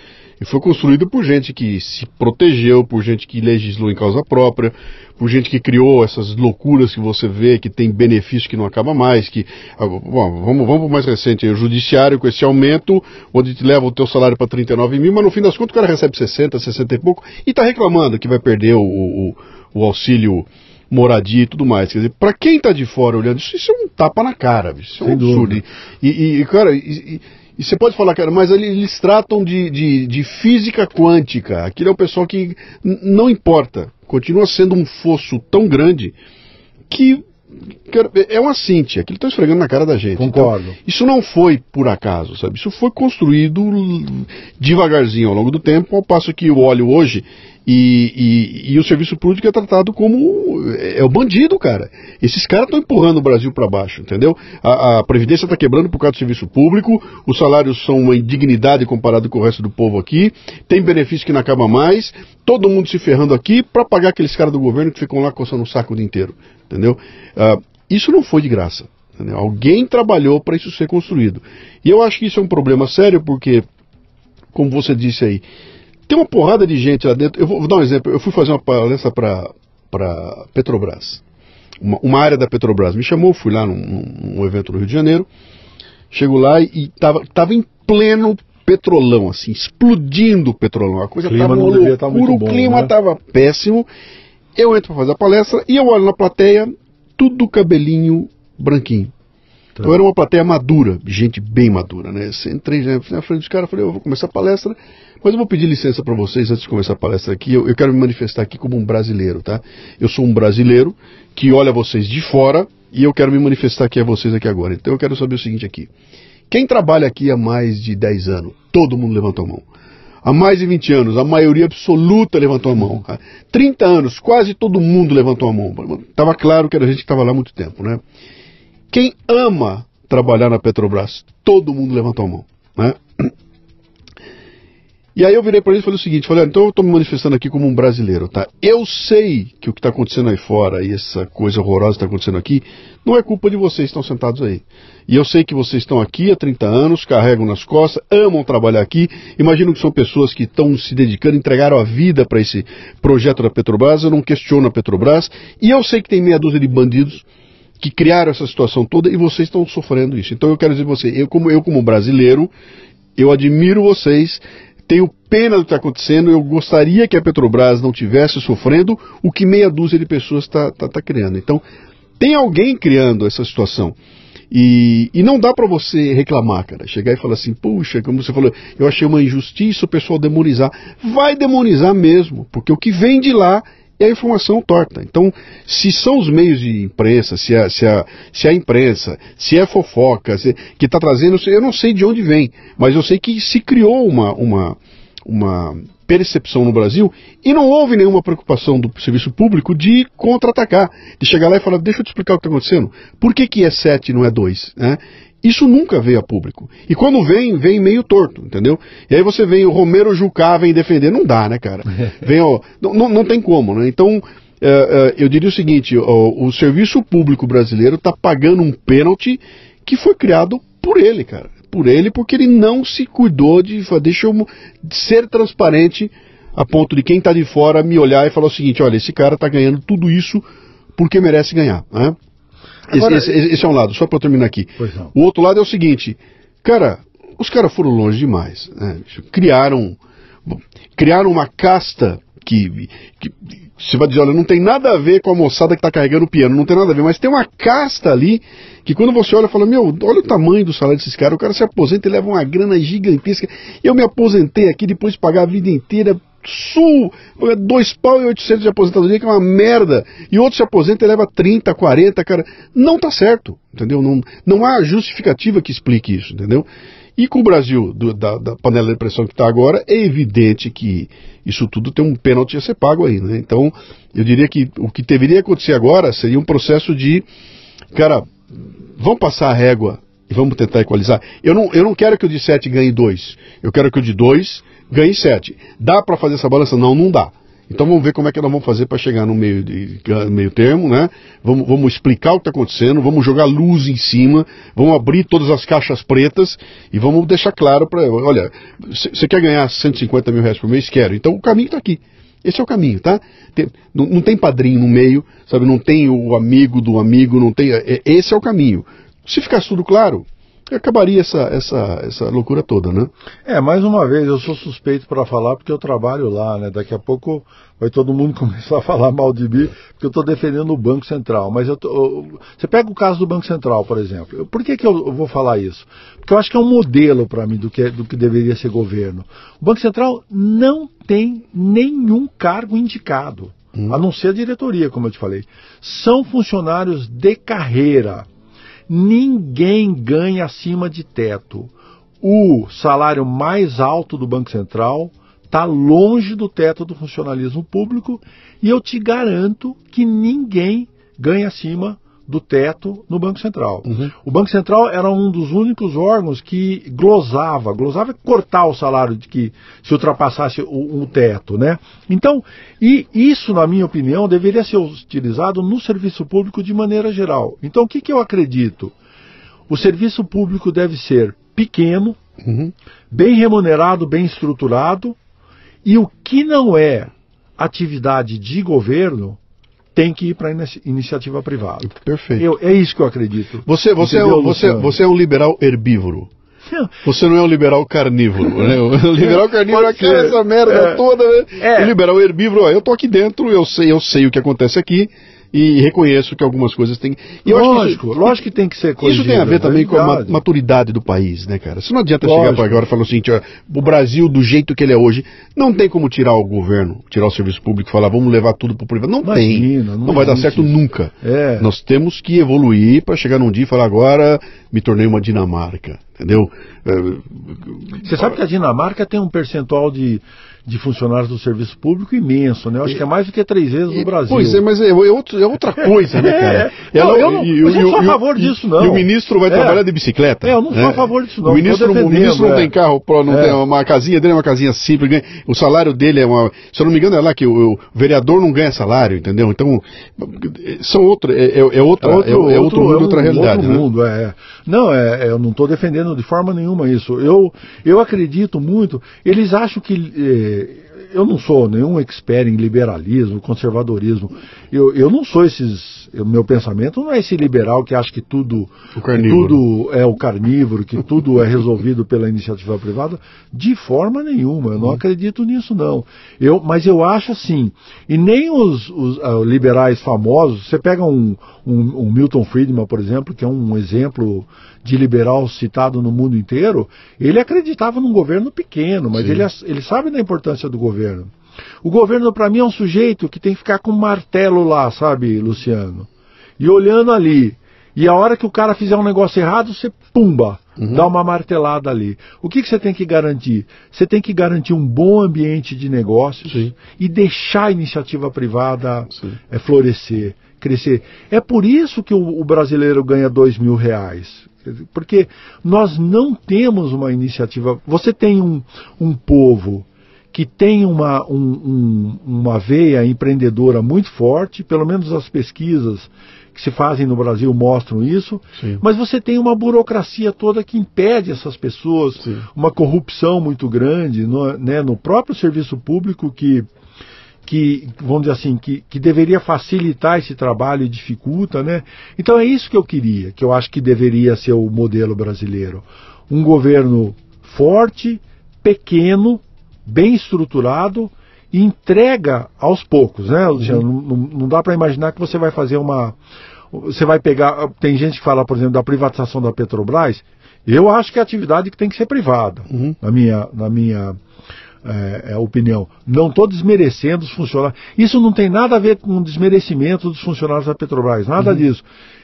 E foi construído por gente que se protegeu, por gente que legislou em causa própria, por gente que criou essas loucuras que você vê, que tem benefício que não acaba mais, que ah, bom, vamos, vamos mais recente, o judiciário com esse aumento, onde te leva o teu salário para 39 mil, mas no fim das contas o cara recebe 60, 60 e pouco, e está reclamando que vai perder o, o, o auxílio moradia e tudo mais. Quer dizer, para quem está de fora olhando isso, isso é um tapa na cara, isso é um absurdo. E, e, cara, e, e, você pode falar, cara, mas eles tratam de, de, de física quântica. Aquilo é o pessoal que não importa continua sendo um fosso tão grande que é uma Cintia, que ele está esfregando na cara da gente. Concordo. Então, isso não foi por acaso, sabe? Isso foi construído devagarzinho ao longo do tempo, ao passo que o óleo hoje e, e, e, o serviço público é tratado como. É, o bandido, cara. Esses caras estão empurrando o Brasil para baixo, entendeu? A, a Previdência está quebrando por causa do serviço público, os salários são uma indignidade comparado com o resto do povo aqui, tem benefício que não acaba mais, todo mundo se ferrando aqui para pagar aqueles caras do governo que ficam lá coçando o saco o dia inteiro, entendeu? Uh, isso não foi de graça. Entendeu? Alguém trabalhou para isso ser construído. E eu acho que isso é um problema sério porque, como você disse aí, tem uma porrada de gente lá dentro. Eu vou, vou dar um exemplo. Eu fui fazer uma palestra para Petrobras. Uma, uma, área da Petrobras me chamou, fui lá num, num evento no Rio de Janeiro. Chego lá e estava tava em pleno petrolão, assim, explodindo o petrolão. A coisa estava loucura, tá o clima estava né? péssimo. Eu entro para fazer a palestra e eu olho na plateia, tudo cabelinho branquinho. Tá. Então era uma plateia madura, gente bem madura, né? Entrei na frente dos caras, falei, eu vou começar a palestra. Mas eu vou pedir licença para vocês antes de começar a palestra aqui. Eu, eu, quero me manifestar aqui como um brasileiro, tá? Eu sou um brasileiro que olha vocês de fora e eu quero me manifestar aqui a vocês aqui agora. Então eu quero saber o seguinte aqui. Quem trabalha aqui há mais de 10 anos? Todo mundo levantou a mão. há mais de 20 anos, a maioria absoluta levantou a mão. 30 anos, quase todo mundo levantou a mão. Estava claro que era gente que estava lá há muito tempo, né? Quem ama trabalhar na Petrobras, todo mundo levantou a mão, né? E aí eu virei para ele e falei o seguinte, falei, então eu estou me manifestando aqui como um brasileiro, tá? Eu sei que o que está acontecendo aí fora e essa coisa horrorosa que está acontecendo aqui, não é culpa de vocês que estão sentados aí. E eu sei que vocês estão aqui há 30 anos, carregam nas costas, amam trabalhar aqui, imagino que são pessoas que estão se dedicando, entregaram a vida para esse projeto da Petrobras, eu não questiono a Petrobras, e eu sei que tem meia dúzia de bandidos que criaram essa situação toda e vocês estão sofrendo isso. Então eu quero dizer você, eu como, eu como brasileiro, eu admiro vocês, tenho pena do que está acontecendo, eu gostaria que a Petrobras não tivesse sofrendo o que meia dúzia de pessoas está tá, tá criando. Então, tem alguém criando essa situação. E, e não dá para você reclamar, cara. Chegar e falar assim, puxa, como você falou, eu achei uma injustiça o pessoal demonizar. Vai demonizar mesmo, porque o que vem de lá é a informação torta. Então, se são os meios de imprensa, se é, se se a imprensa, se é fofoca, se, que está trazendo, eu não sei de onde vem, mas eu sei que se criou uma, uma, uma percepção no Brasil e não houve nenhuma preocupação do serviço público de contra-atacar, de chegar lá e falar, deixa eu te explicar o que está acontecendo. Por que, que é 7 e não é 2? Né? Isso nunca veio a público. E quando vem, vem meio torto, entendeu? E aí você vem, o Romero Jucá vem defender. Não dá, né, cara? Vem, ó, não, não, tem como, né? Então, é, é, eu diria o seguinte: o serviço público brasileiro está pagando um pênalti que foi criado por ele, cara. Por ele, porque ele não se cuidou de, deixa eu ser transparente a ponto de quem está de fora me olhar e falar o seguinte: olha, esse cara está ganhando tudo isso porque merece ganhar, né? Agora, esse, esse, esse, é um lado, só para terminar aqui. O outro lado é o seguinte, cara, os caras foram longe demais. Né? Criaram, criaram uma casta que, que você vai dizer, olha, não tem nada a ver com a moçada que está carregando o piano, não tem nada a ver, mas tem uma casta ali que quando você olha, fala, meu, olha o tamanho do salário desses caras, o cara se aposenta e leva uma grana gigantesca. Eu me aposentei aqui depois de pagar a vida inteira Sul, dois pau e oitocentos de aposentadoria, que é uma merda. E outro se aposenta e leva 30, 40, cara. Não tá certo, entendeu? Não, não há justificativa que explique isso, entendeu? E com o Brasil, do, da, da, panela de pressão que está agora, é evidente que isso tudo tem um pênalti a ser pago aí, né? Então, eu diria que o que deveria acontecer agora seria um processo de, cara, vamos passar a régua e vamos tentar equalizar. Eu não, eu não quero que o de 7 ganhe 2. Eu quero que o de 2 ganhe 7. Dá para fazer essa balança? Não, não dá. Então vamos ver como é que nós vamos fazer para chegar no meio, de, meio termo, né? Vamos, vamos explicar o que está acontecendo, vamos jogar luz em cima, vamos abrir todas as caixas pretas e vamos deixar claro para. Olha, você quer ganhar 150 mil reais por mês? Quero. Então o caminho está aqui. Esse é o caminho, tá? Tem, não, não, tem padrinho no meio, sabe? Não tem o amigo do amigo, não tem. É, esse é o caminho. Se ficasse tudo claro, acabaria essa, essa, essa loucura toda, né? É, mais uma vez, eu sou suspeito para falar porque eu trabalho lá, né? Daqui a pouco vai todo mundo começar a falar mal de mim, porque eu estou defendendo o Banco Central. Mas eu tô, você pega o caso do Banco Central, por exemplo. Por que, que eu vou falar isso? Porque eu acho que é um modelo para mim do que, do que deveria ser governo. O Banco Central não tem nenhum cargo indicado. Hum. A não ser a diretoria, como eu te falei. São funcionários de carreira. Ninguém ganha acima de teto. O salário mais alto do Banco Central está longe do teto do funcionalismo público e eu te garanto que ninguém ganha acima do teto no Banco Central. Uhum. O Banco Central era um dos únicos órgãos que glosava, glosava é cortar o salário de que se ultrapassasse o, o, teto, né? Então, e isso, na minha opinião, deveria ser utilizado no serviço público de maneira geral. Então, o que, que eu acredito? O serviço público deve ser pequeno, uhum. bem remunerado, bem estruturado, e o que não é atividade de governo tem que ir para a iniciativa privada. Perfeito. Eu, é isso que eu acredito. Você, você, é, você, você é um liberal herbívoro. Você não é um liberal carnívoro, né? O liberal carnívoro é essa merda é. toda, né? É. O liberal herbívoro, ó, eu tô aqui dentro, eu sei, eu sei o que acontece aqui, e reconheço que algumas coisas têm. E lógico, isso, lógico que tem que ser Isso tem a ver também é com a maturidade do país, né, cara? Você não adianta lógico. chegar para agora e falar o seguinte: ó, o Brasil, do jeito que ele é hoje, não tem como tirar o governo, tirar o serviço público e falar, vamos levar tudo para o privado. Não Imagina, tem. Não, não vai dar certo isso. nunca. É. Nós temos que evoluir para chegar num dia e falar, agora me tornei uma Dinamarca. entendeu? Você sabe que a Dinamarca tem um percentual de, de funcionários do serviço público imenso, né? Eu acho que é mais do que três vezes no Brasil. Pois é, mas é, é, é outra coisa, né, cara? É, não, eu não, eu não sou a favor disso, não. E o ministro vai é. trabalhar de bicicleta. É, eu não sou né? a favor disso, não. O ministro, o ministro não tem carro, não tem uma casinha dele é uma casinha simples, o salário dele é uma. Se eu não me engano, é lá que o, o vereador não ganha salário, entendeu? Então, são outro, é, é, outra, outro, é, outro mundo, outra realidade. Outro né? mundo, é. Não, é, eu não estou defendendo de forma nenhuma isso. Eu, eu acredito muito. Eles acham que. Eh, eu não sou nenhum expert em liberalismo, conservadorismo. Eu, eu não sou esses. O meu pensamento não é esse liberal que acha que tudo, tudo é o carnívoro, que tudo é resolvido pela iniciativa privada. De forma nenhuma. Eu não hum. acredito nisso, não. Eu, mas eu acho assim. E nem os, os uh, liberais famosos. Você pega um, um, um Milton Friedman, por exemplo, que é um exemplo de liberal citado no mundo inteiro, ele acreditava num governo pequeno, mas ele, ele sabe da importância do governo. O governo, para mim, é um sujeito que tem que ficar com um martelo lá, sabe, Luciano? E olhando ali. E a hora que o cara fizer um negócio errado, você pumba, uhum. dá uma martelada ali. O que, que você tem que garantir? Você tem que garantir um bom ambiente de negócios Sim. e deixar a iniciativa privada é, florescer, crescer. É por isso que o, o brasileiro ganha dois mil reais. Porque nós não temos uma iniciativa. Você tem um, um povo que tem uma, um, um, uma veia empreendedora muito forte, pelo menos as pesquisas que se fazem no Brasil mostram isso, Sim. mas você tem uma burocracia toda que impede essas pessoas, Sim. uma corrupção muito grande no, né, no próprio serviço público que que, vamos dizer assim, que, que deveria facilitar esse trabalho e dificulta, né? Então é isso que eu queria, que eu acho que deveria ser o modelo brasileiro. Um governo forte, pequeno, bem estruturado e entrega aos poucos, né, Luciano? Uhum. Não, não, dá para imaginar que você vai fazer uma. Você vai pegar. Tem gente que fala, por exemplo, da privatização da Petrobras. Eu acho que é atividade que tem que ser privada, uhum. na minha, na minha é, é, opinião. Não estou desmerecendo os funcionários. Isso não tem nada a ver com o desmerecimento dos funcionários da Petrobras, nada uhum. disso.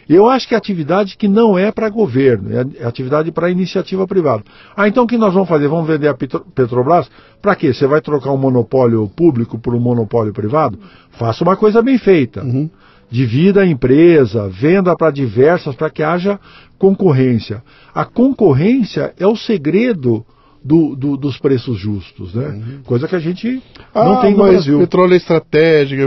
Eu acho que é atividade que não é para governo, é atividade para iniciativa privada. Ah, então o que nós vamos fazer? Vamos vender a Petrobras? Para quê? Você vai trocar um monopólio público por um monopólio privado? Faça uma coisa bem feita. Uhum. Divida a empresa, venda para diversas, para que haja concorrência. A concorrência é o segredo do, do, dos preços justos, né? Uhum. Coisa que a gente ah, não tem no mas Brasil. petróleo é estratégico.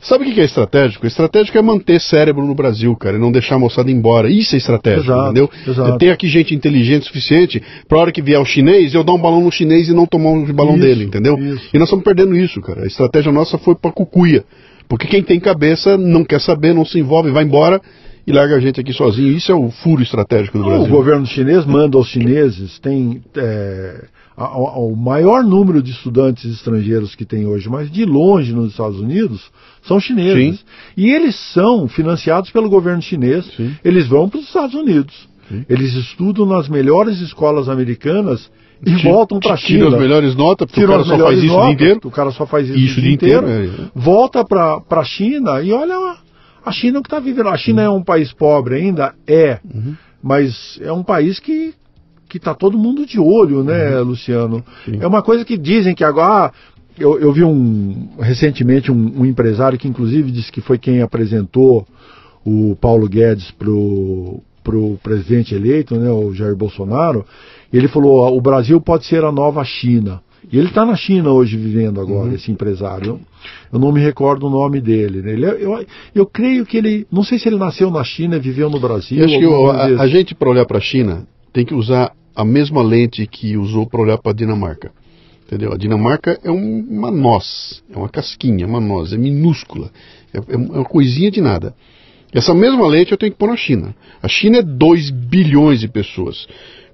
Sabe o que é estratégico? Estratégico é manter cérebro no Brasil, cara, e não deixar a moçada embora. Isso é estratégico, exato, entendeu? Exato. Ter aqui gente inteligente o suficiente para hora que vier o chinês, eu dar um balão no chinês e não tomar um balão isso, dele, entendeu? Isso. E nós estamos perdendo isso, cara. A estratégia nossa foi para cucuia. Porque quem tem cabeça não quer saber, não se envolve, vai embora e larga a gente aqui sozinho. Isso é o furo estratégico do Brasil. O governo chinês manda aos chineses, tem é, a, a, o maior número de estudantes estrangeiros que tem hoje, mas de longe nos Estados Unidos, são chineses. Sim. E eles são financiados pelo governo chinês, Sim. eles vão para os Estados Unidos. Sim. Eles estudam nas melhores escolas americanas e voltam para a China. Tiram as melhores notas, porque o cara só faz isso notas, o dia inteiro. O cara só faz isso, isso o dia inteiro. inteiro é. Volta para a China e olha a China é o que está vivendo. A China uhum. é um país pobre ainda? É. Uhum. Mas é um país que que está todo mundo de olho, né, uhum. Luciano? Sim. É uma coisa que dizem que agora. Eu, eu, vi um recentemente um, um, empresário que inclusive disse que foi quem apresentou o Paulo Guedes pro pro presidente eleito, né, o Jair Bolsonaro. Ele falou: o Brasil pode ser a nova China. E ele está na China hoje vivendo agora, uhum. esse empresário. Eu não me recordo o nome dele. Né? Ele, é, eu, eu creio que ele. Não sei se ele nasceu na China viveu no Brasil. Eu acho que eu, a, a, gente, para olhar para a China, tem que usar a mesma lente que usou para olhar para a Dinamarca. Entendeu? A Dinamarca é um, uma noz, é uma casquinha, uma noz, é minúscula, é, é uma coisinha de nada. Essa mesma lente eu tenho que pôr na China. A China é 2 bilhões de pessoas.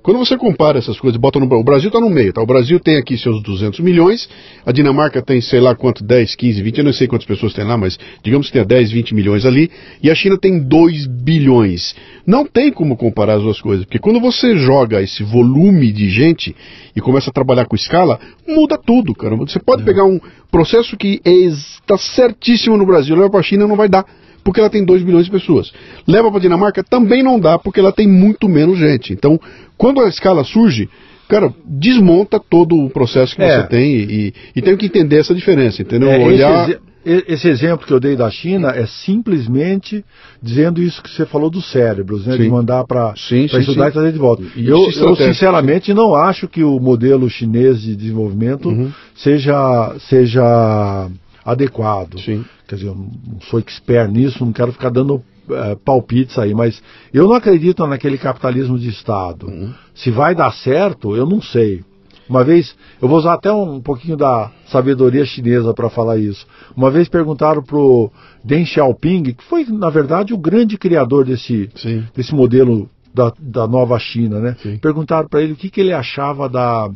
Quando você compara essas coisas, bota no o Brasil está no meio, tá? O Brasil tem aqui seus 200 milhões, a Dinamarca tem sei lá quanto, 10, 15, 20, eu não sei quantas pessoas tem lá, mas digamos que tenha 10, 20 milhões ali, e a China tem 2 bilhões. Não tem como comparar as duas coisas, porque quando você joga esse volume de gente e começa a trabalhar com escala, muda tudo, cara. Você pode é. pegar um processo que está certíssimo no Brasil, leva para a China não vai dar porque ela tem 2 bilhões de pessoas. Leva para a Dinamarca também não dá, porque ela tem muito menos gente. Então, quando a escala surge, cara, desmonta todo o processo que É. você tem e, e, tem que entender essa diferença, entendeu? É, Olhar. esse, esse exemplo que eu dei da China é simplesmente dizendo isso que você falou dos cérebros, né? Sim. De mandar para estudar sim. e trazer de volta. E Eu, eu, sinceramente não acho que o modelo chinês de desenvolvimento Uhum. seja, seja adequado. Sim. Quer dizer, eu não sou expert nisso, não quero ficar dando eh, palpites aí, mas eu não acredito naquele capitalismo de Estado. Uhum. Se vai dar certo, eu não sei. Uma vez, eu vou usar até um pouquinho da sabedoria chinesa para falar isso. Uma vez perguntaram pro Deng Xiaoping, que foi, na verdade, o grande criador desse, Sim. desse modelo da, da nova China, né? Sim. Perguntaram para ele o que, que ele achava da,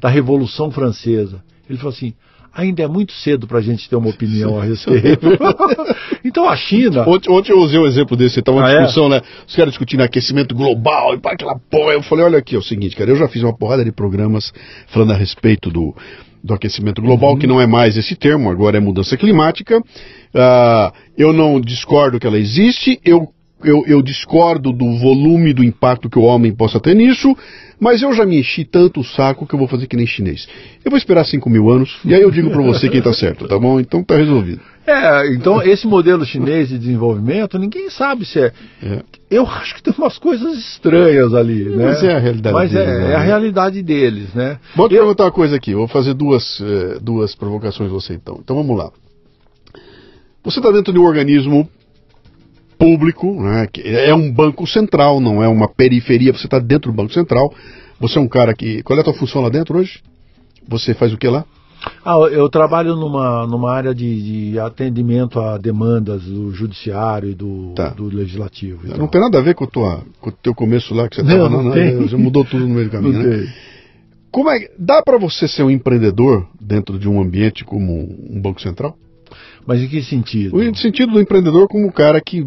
da Revolução Francesa. Ele falou assim: ainda é muito cedo para a gente ter uma opinião a respeito. então a China. Ontem, ontem eu usei um exemplo desse, estava uma Ah, é? discussão, né? Os caras discutindo aquecimento global e para aquela porra. Eu falei, olha aqui, é o seguinte, cara, eu já fiz uma porrada de programas falando a respeito do, do aquecimento global, que não é mais esse termo, agora é mudança climática. Ah, eu não discordo que ela existe, eu, eu, eu discordo do volume do impacto que o homem possa ter nisso, mas eu já me enchi tanto o saco que eu vou fazer que nem chinês. Eu vou esperar 5 mil anos, e aí eu digo pra você quem tá certo, tá bom? Então tá resolvido. É, então esse modelo chinês de desenvolvimento, ninguém sabe se é. É. Eu acho que tem umas coisas estranhas ali, né? Mas é a realidade Mas é, deles, né? é a realidade deles, né? Vou te Eu- perguntar uma coisa aqui, vou fazer duas, eh, duas provocações você então. Então vamos lá. Você está dentro de um organismo público, né, é um banco central, não é uma periferia, você está dentro do banco central. Você é um cara que. Qual é a tua função lá dentro hoje? Você faz o que lá? Ah, eu trabalho numa, numa área de, de atendimento a demandas do judiciário e do, Tá. do legislativo. Não tal. tem nada a ver com, tua, com o teu começo lá que você Não, estava não tem. Já mudou tudo no meio do caminho, Não né? Como é, dá para você ser um empreendedor dentro de um ambiente como um banco central? Mas em que sentido? O sentido do empreendedor como um cara que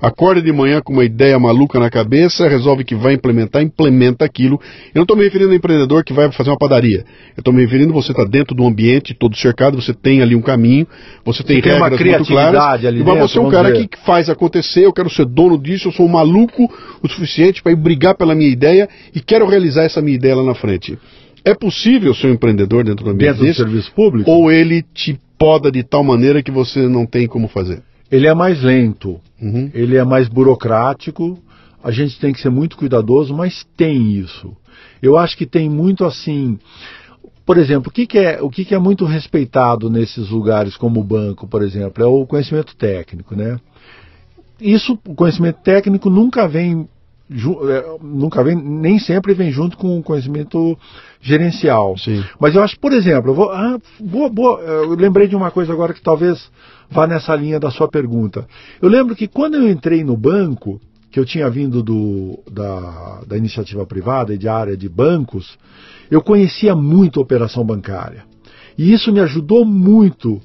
acorda de manhã com uma ideia maluca na cabeça, resolve que vai implementar, implementa aquilo. Eu não estou me referindo ao empreendedor que vai fazer uma padaria. Eu estou me referindo você está dentro do ambiente todo cercado, você tem ali um caminho, você tem Você tem uma regras muito criatividade claras. ali mas dentro, você é um cara que faz acontecer, eu quero ser dono disso, eu sou um maluco o suficiente para ir brigar pela minha ideia e quero realizar essa minha ideia lá na frente. É possível ser um empreendedor dentro do ambiente Dentro do desse? serviço público? Ou ele te poda de tal maneira que você não tem como fazer? Ele é mais lento, Uhum. ele é mais burocrático, a gente tem que ser muito cuidadoso, mas tem isso. Eu acho que tem muito assim. Por exemplo, o que, que é, o que, que é muito respeitado nesses lugares como o banco, por exemplo, é o conhecimento técnico, né? Isso, o conhecimento técnico nunca vem, nunca vem, nem sempre vem junto com o conhecimento gerencial. Sim. Mas eu acho, por exemplo, eu vou, ah, boa, boa, eu lembrei de uma coisa agora que talvez vá nessa linha da sua pergunta. Eu lembro que quando eu entrei no banco, que eu tinha vindo do, da, da iniciativa privada e de área de bancos, eu conhecia muito a operação bancária. E isso me ajudou muito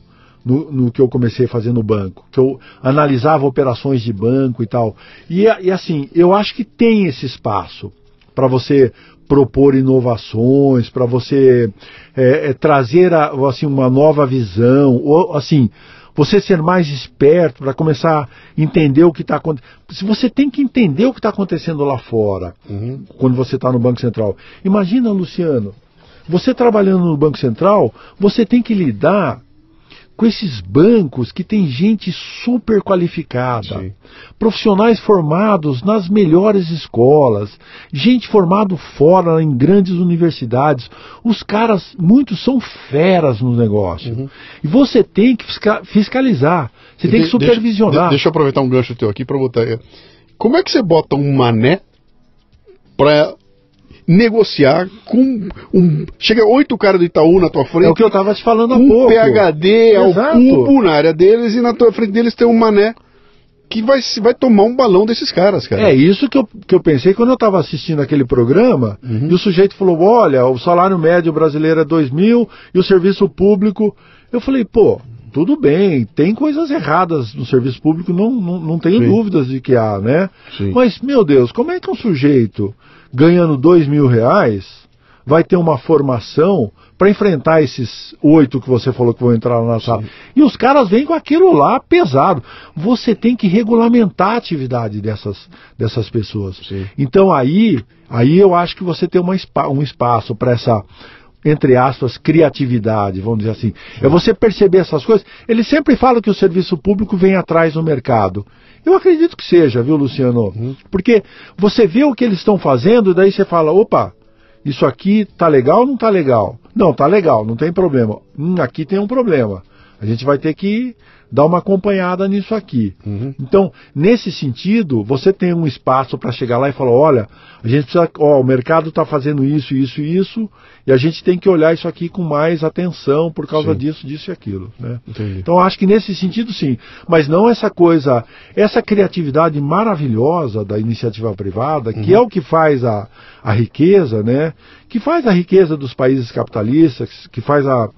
no, no que eu comecei a fazer no banco, que eu analisava operações de banco e tal. E, e assim, eu acho que tem esse espaço para você propor inovações, para você é, é, trazer a, assim, uma nova visão, ou assim, você ser mais esperto para começar a entender o que está acontecendo. Se você tem que entender o que está acontecendo lá fora, Uhum. quando você está no Banco Central. Imagina, Luciano, você trabalhando no Banco Central, você tem que lidar com esses bancos que tem gente super qualificada, Sim. profissionais formados nas melhores escolas, gente formado fora em grandes universidades. Os caras, muitos são feras no negócio. E você tem que fisca- fiscalizar, você tem que Uhum. De- deixa- supervisionar. de- Deixa, eu aproveitar um gancho teu aqui para botar. Como é que você bota um mané para negociar com um. Chega oito caras do Itaú na tua frente. É o que eu estava te falando há um pouco. PHD ao Exato. cubo na área deles e na tua frente deles tem um mané que vai, vai tomar um balão desses caras, cara. É isso que eu, que eu pensei quando eu estava assistindo aquele programa Uhum. e o sujeito falou: olha, o salário médio brasileiro é 2 mil e o serviço público. Eu falei, pô, tudo bem, tem coisas erradas no serviço público, não, não, não tenho Sim. dúvidas de que há, né? Sim. Mas, meu Deus, como é que um sujeito ganhando 2 mil reais vai ter uma formação para enfrentar esses oito que você falou que vão entrar na sala. E os caras vêm com aquilo lá pesado. Você tem que regulamentar a atividade dessas, dessas pessoas. Sim. Então aí, aí eu acho que você tem uma, um espaço para essa entre aspas, criatividade, vamos dizer assim. É você perceber essas coisas. Ele sempre fala que o serviço público vem atrás do mercado. Eu acredito que seja, viu, Luciano? Porque você vê o que eles estão fazendo, e daí você fala, opa, isso aqui tá legal ou não tá legal? Não, tá legal, não tem problema. Hum, aqui tem um problema. A gente vai ter que dar uma acompanhada nisso aqui. Uhum. Então, nesse sentido, você tem um espaço para chegar lá e falar, olha, a gente precisa, ó, o mercado está fazendo isso, isso e isso, e a gente tem que olhar isso aqui com mais atenção por causa Sim. disso, disso e aquilo. Né? Entendi. Então, acho que nesse sentido, sim. Mas não essa coisa, essa criatividade maravilhosa da iniciativa privada, que é o que faz a, a riqueza, né? Que faz a riqueza dos países capitalistas, que faz a,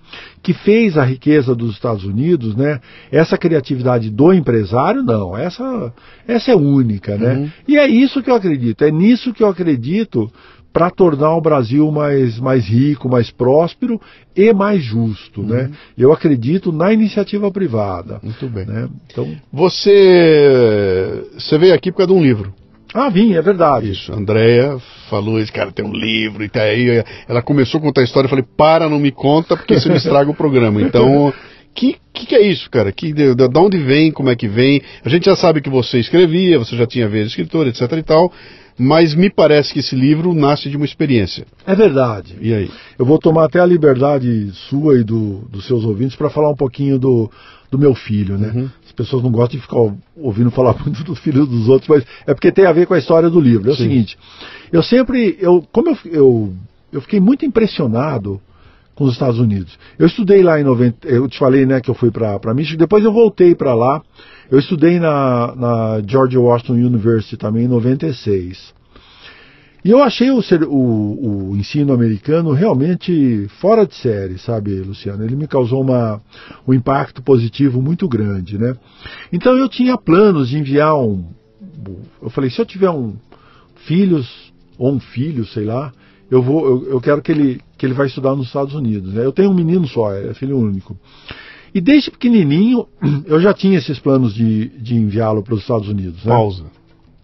que fez a riqueza dos Estados Unidos, né? Essa criatividade do empresário, não. Essa, essa é única, né? Uhum. E é isso que eu acredito. É nisso que eu acredito para tornar o Brasil mais, mais rico, mais próspero e mais justo, né? Eu acredito na iniciativa privada, Muito bem. né? Então, Você, você veio aqui por causa de um livro. ah, vim, é verdade. Isso, a Andrea falou, esse cara tem um livro e tá aí. Ela começou a contar a história, eu falei, para, não me conta, porque você me estraga o programa. Então, que, que que é isso, cara? Que, de, de onde vem, como é que vem? A gente já sabe que você escrevia, você já tinha vez escritor, etc e tal, mas me parece que esse livro nasce de uma experiência. É verdade. E aí? Eu vou tomar até a liberdade sua e do, dos seus ouvintes para falar um pouquinho do, do meu filho, né? Uhum. As pessoas não gostam de ficar ouvindo falar muito do filho dos outros, mas é porque tem a ver com a história do livro. É o Sim. seguinte, eu sempre, eu, como eu, eu, eu fiquei muito impressionado com os Estados Unidos. Eu estudei lá em 90, eu te falei, né, que eu fui para Michigan, depois eu voltei para lá. Eu estudei na, na George Washington University também em 96. E eu achei o, o- o ensino americano realmente fora de série, sabe, Luciano? Ele me causou uma, um impacto positivo muito grande, né? Então eu tinha planos de enviar um. Eu falei, se eu tiver um filhos ou um filho, sei lá, eu vou, eu, eu quero que ele, que ele vai estudar nos Estados Unidos. Né? Eu tenho um menino só, é filho único. E desde pequenininho eu já tinha esses planos de, de enviá-lo para os Estados Unidos. Né? Pausa.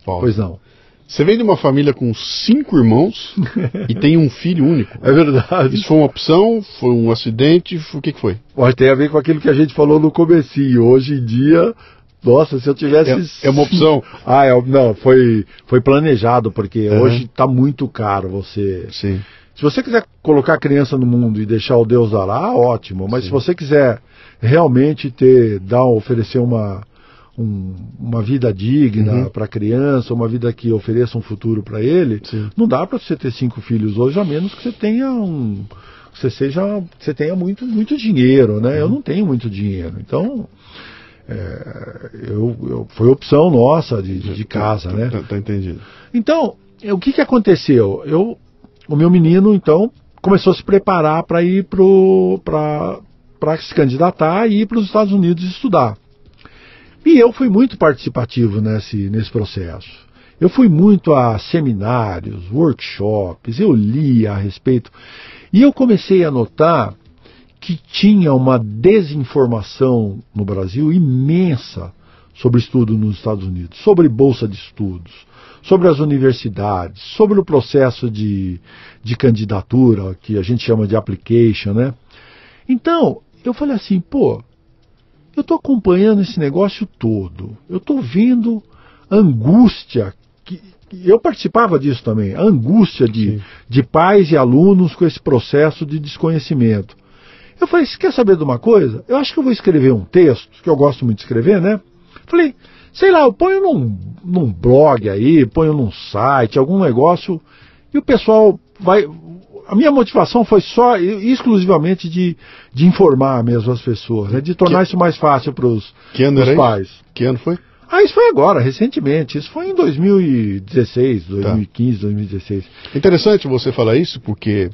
Pausa. Pois não. Você vem de uma família com cinco irmãos e tem um filho único. É verdade. Isso foi uma opção? Foi um acidente? Foi- O que, que foi? Pode ter a ver com aquilo que a gente falou no comecinho. Hoje em dia, nossa, se eu tivesse... É- é uma opção. Ah, é, não, foi, foi planejado, porque Uhum. hoje está muito caro você... Sim. Se você quiser colocar a criança no mundo e deixar o Deus lá, ótimo. Mas se você quiser realmente ter, dar, oferecer uma, um- uma vida digna Uhum. para a criança, uma vida que ofereça um futuro para ele, Sim. não dá para você ter cinco filhos hoje, a menos que você tenha um, que você seja, você tenha muito, muito dinheiro, né? Eu não tenho muito dinheiro, então é, eu, eu- foi opção nossa de, de casa, né? Tá, tá entendido. Então, o que, que aconteceu? Eu, o meu menino, então, começou a se preparar para ir para se candidatar e ir para os Estados Unidos estudar. E eu fui muito participativo nesse, nesse processo. Eu fui muito a seminários, workshops, eu lia a respeito. E eu comecei a notar que tinha uma desinformação no Brasil imensa sobre estudo nos Estados Unidos, sobre bolsa de estudos, sobre as universidades, sobre o processo de, de candidatura, que a gente chama de application, né? Então, eu falei assim, pô, eu estou acompanhando esse negócio todo, eu estou vendo a angústia, que, eu participava disso também, a angústia de, Sim. de pais e alunos com esse processo de desconhecimento. Eu falei, você quer saber de uma coisa? Eu acho que eu vou escrever um texto, que eu gosto muito de escrever, né? Falei, sei lá, eu ponho num, num blog aí, ponho num site, algum negócio, e o pessoal vai. A minha motivação foi só exclusivamente de, de informar mesmo as pessoas, né? de tornar isso mais fácil para os Que isso? pais. Que ano foi? Ah, isso foi agora, recentemente. Isso foi em 2016, Tá. 2015, 2016. Interessante você falar isso, porque,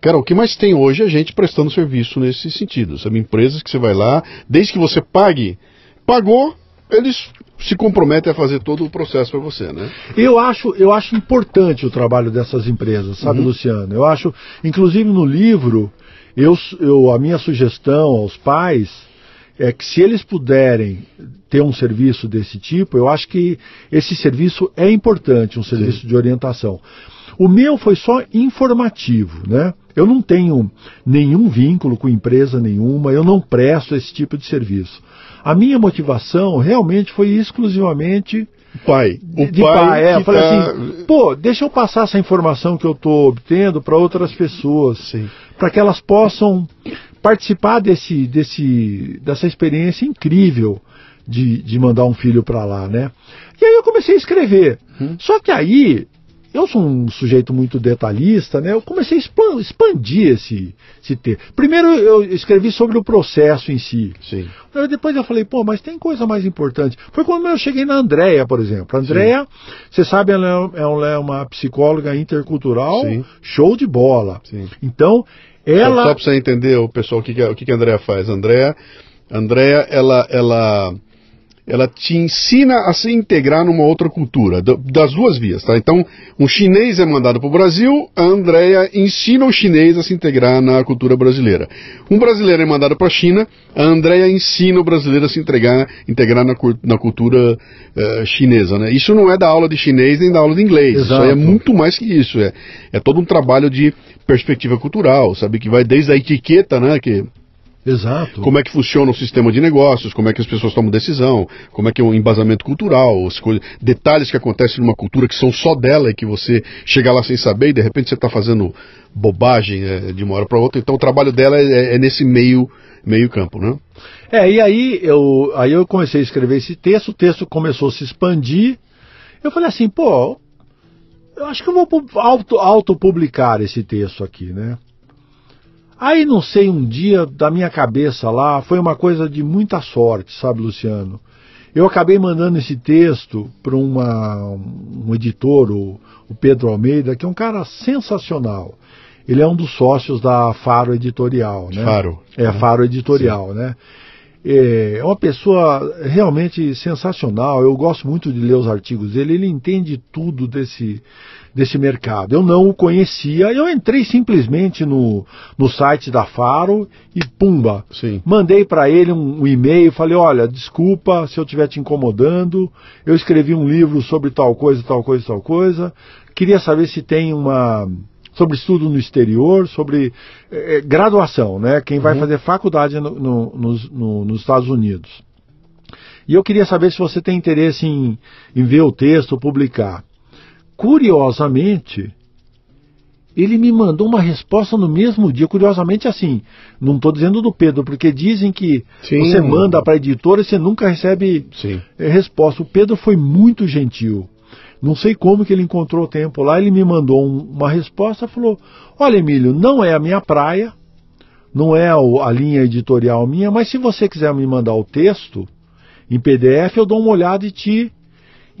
cara, o que mais tem hoje é gente prestando serviço nesse sentido. Sabe, empresas que você vai lá, desde que você pague, pagou, eles se comprometem a fazer todo o processo para você, né? Eu acho, eu acho importante o trabalho dessas empresas, sabe, uhum. Luciano? Eu acho, inclusive no livro, eu, eu, a minha sugestão aos pais é que se eles puderem ter um serviço desse tipo, eu acho que esse serviço é importante, um serviço Sim. de orientação. O meu foi só informativo, né? Eu não tenho nenhum vínculo com empresa nenhuma, eu não presto esse tipo de serviço. A minha motivação realmente foi exclusivamente pai. O de pai, pai é, eu falei tá... assim, pô, deixa eu passar essa informação que eu estou obtendo para outras pessoas, para que elas possam participar desse, desse, dessa experiência incrível de, de mandar um filho para lá, né? E aí eu comecei a escrever. Hum. Só que aí eu sou um sujeito muito detalhista, né? Eu comecei a expandir esse, esse texto. Primeiro eu escrevi sobre o processo em si. Sim. Depois eu falei, pô, mas tem coisa mais importante. Foi quando eu cheguei na Andréia, por exemplo. A Andréia, você sabe, ela é, ela é uma psicóloga intercultural, Sim. show de bola. Sim. Então, ela... Só, só para você entender, o pessoal, o que, que, o que, que a Andréia faz. A Andréia, Andréia, ela... ela ela te ensina a se integrar numa outra cultura, das duas vias, tá? Então, um chinês é mandado para o Brasil, a Andrea ensina o chinês a se integrar na cultura brasileira. Um brasileiro é mandado para a China, a Andrea ensina o brasileiro a se integrar, integrar na, na cultura uh, chinesa, né? Isso não é da aula de chinês nem da aula de inglês, Exato. isso é muito mais que isso, é, é todo um trabalho de perspectiva cultural, sabe, que vai desde a etiqueta, né, que Exato. Como é que funciona o sistema de negócios, como é que as pessoas tomam decisão, como é que é o embasamento cultural, coisas, detalhes que acontecem numa cultura que são só dela e que você chega lá sem saber e de repente você está fazendo bobagem é, de uma hora para outra. Então o trabalho dela é, é, nesse meio, meio campo, né? É, e aí eu, aí eu comecei a escrever esse texto, o texto começou a se expandir. Eu falei assim, pô, eu acho que eu vou auto-publicar auto esse texto aqui, né? Aí não sei, um dia da minha cabeça lá, foi uma coisa de muita sorte, sabe, Luciano? Eu acabei mandando esse texto para um editor, o, o, Pedro Almeida, que é um cara sensacional. Ele é um dos sócios da Faro Editorial, né? Faro. É, Faro Editorial, Sim. né? É uma pessoa realmente sensacional. Eu gosto muito de ler os artigos dele. Ele entende tudo desse, desse mercado. Eu não o conhecia, eu entrei simplesmente no, no site da Faro e pumba. Sim. Mandei para ele um, um e-mail, falei: olha, desculpa se eu estiver te incomodando, eu escrevi um livro sobre tal coisa, tal coisa, tal coisa. Queria saber se tem uma sobre estudo no exterior, sobre eh, graduação, né? Quem vai uhum. fazer faculdade no, no, no, nos Estados Unidos. E eu queria saber se você tem interesse em, em ver o texto, publicar. Curiosamente, ele me mandou uma resposta no mesmo dia. Curiosamente, assim, não estou dizendo do Pedro, porque dizem que Sim. você manda para a editora e você nunca recebe Sim. Eh, resposta. O Pedro foi muito gentil. Não sei como que ele encontrou tempo lá. Ele me mandou um, uma resposta, falou: Olha, Emílio, não é a minha praia, não é a linha editorial minha, mas se você quiser me mandar o texto em PDF, eu dou uma olhada e te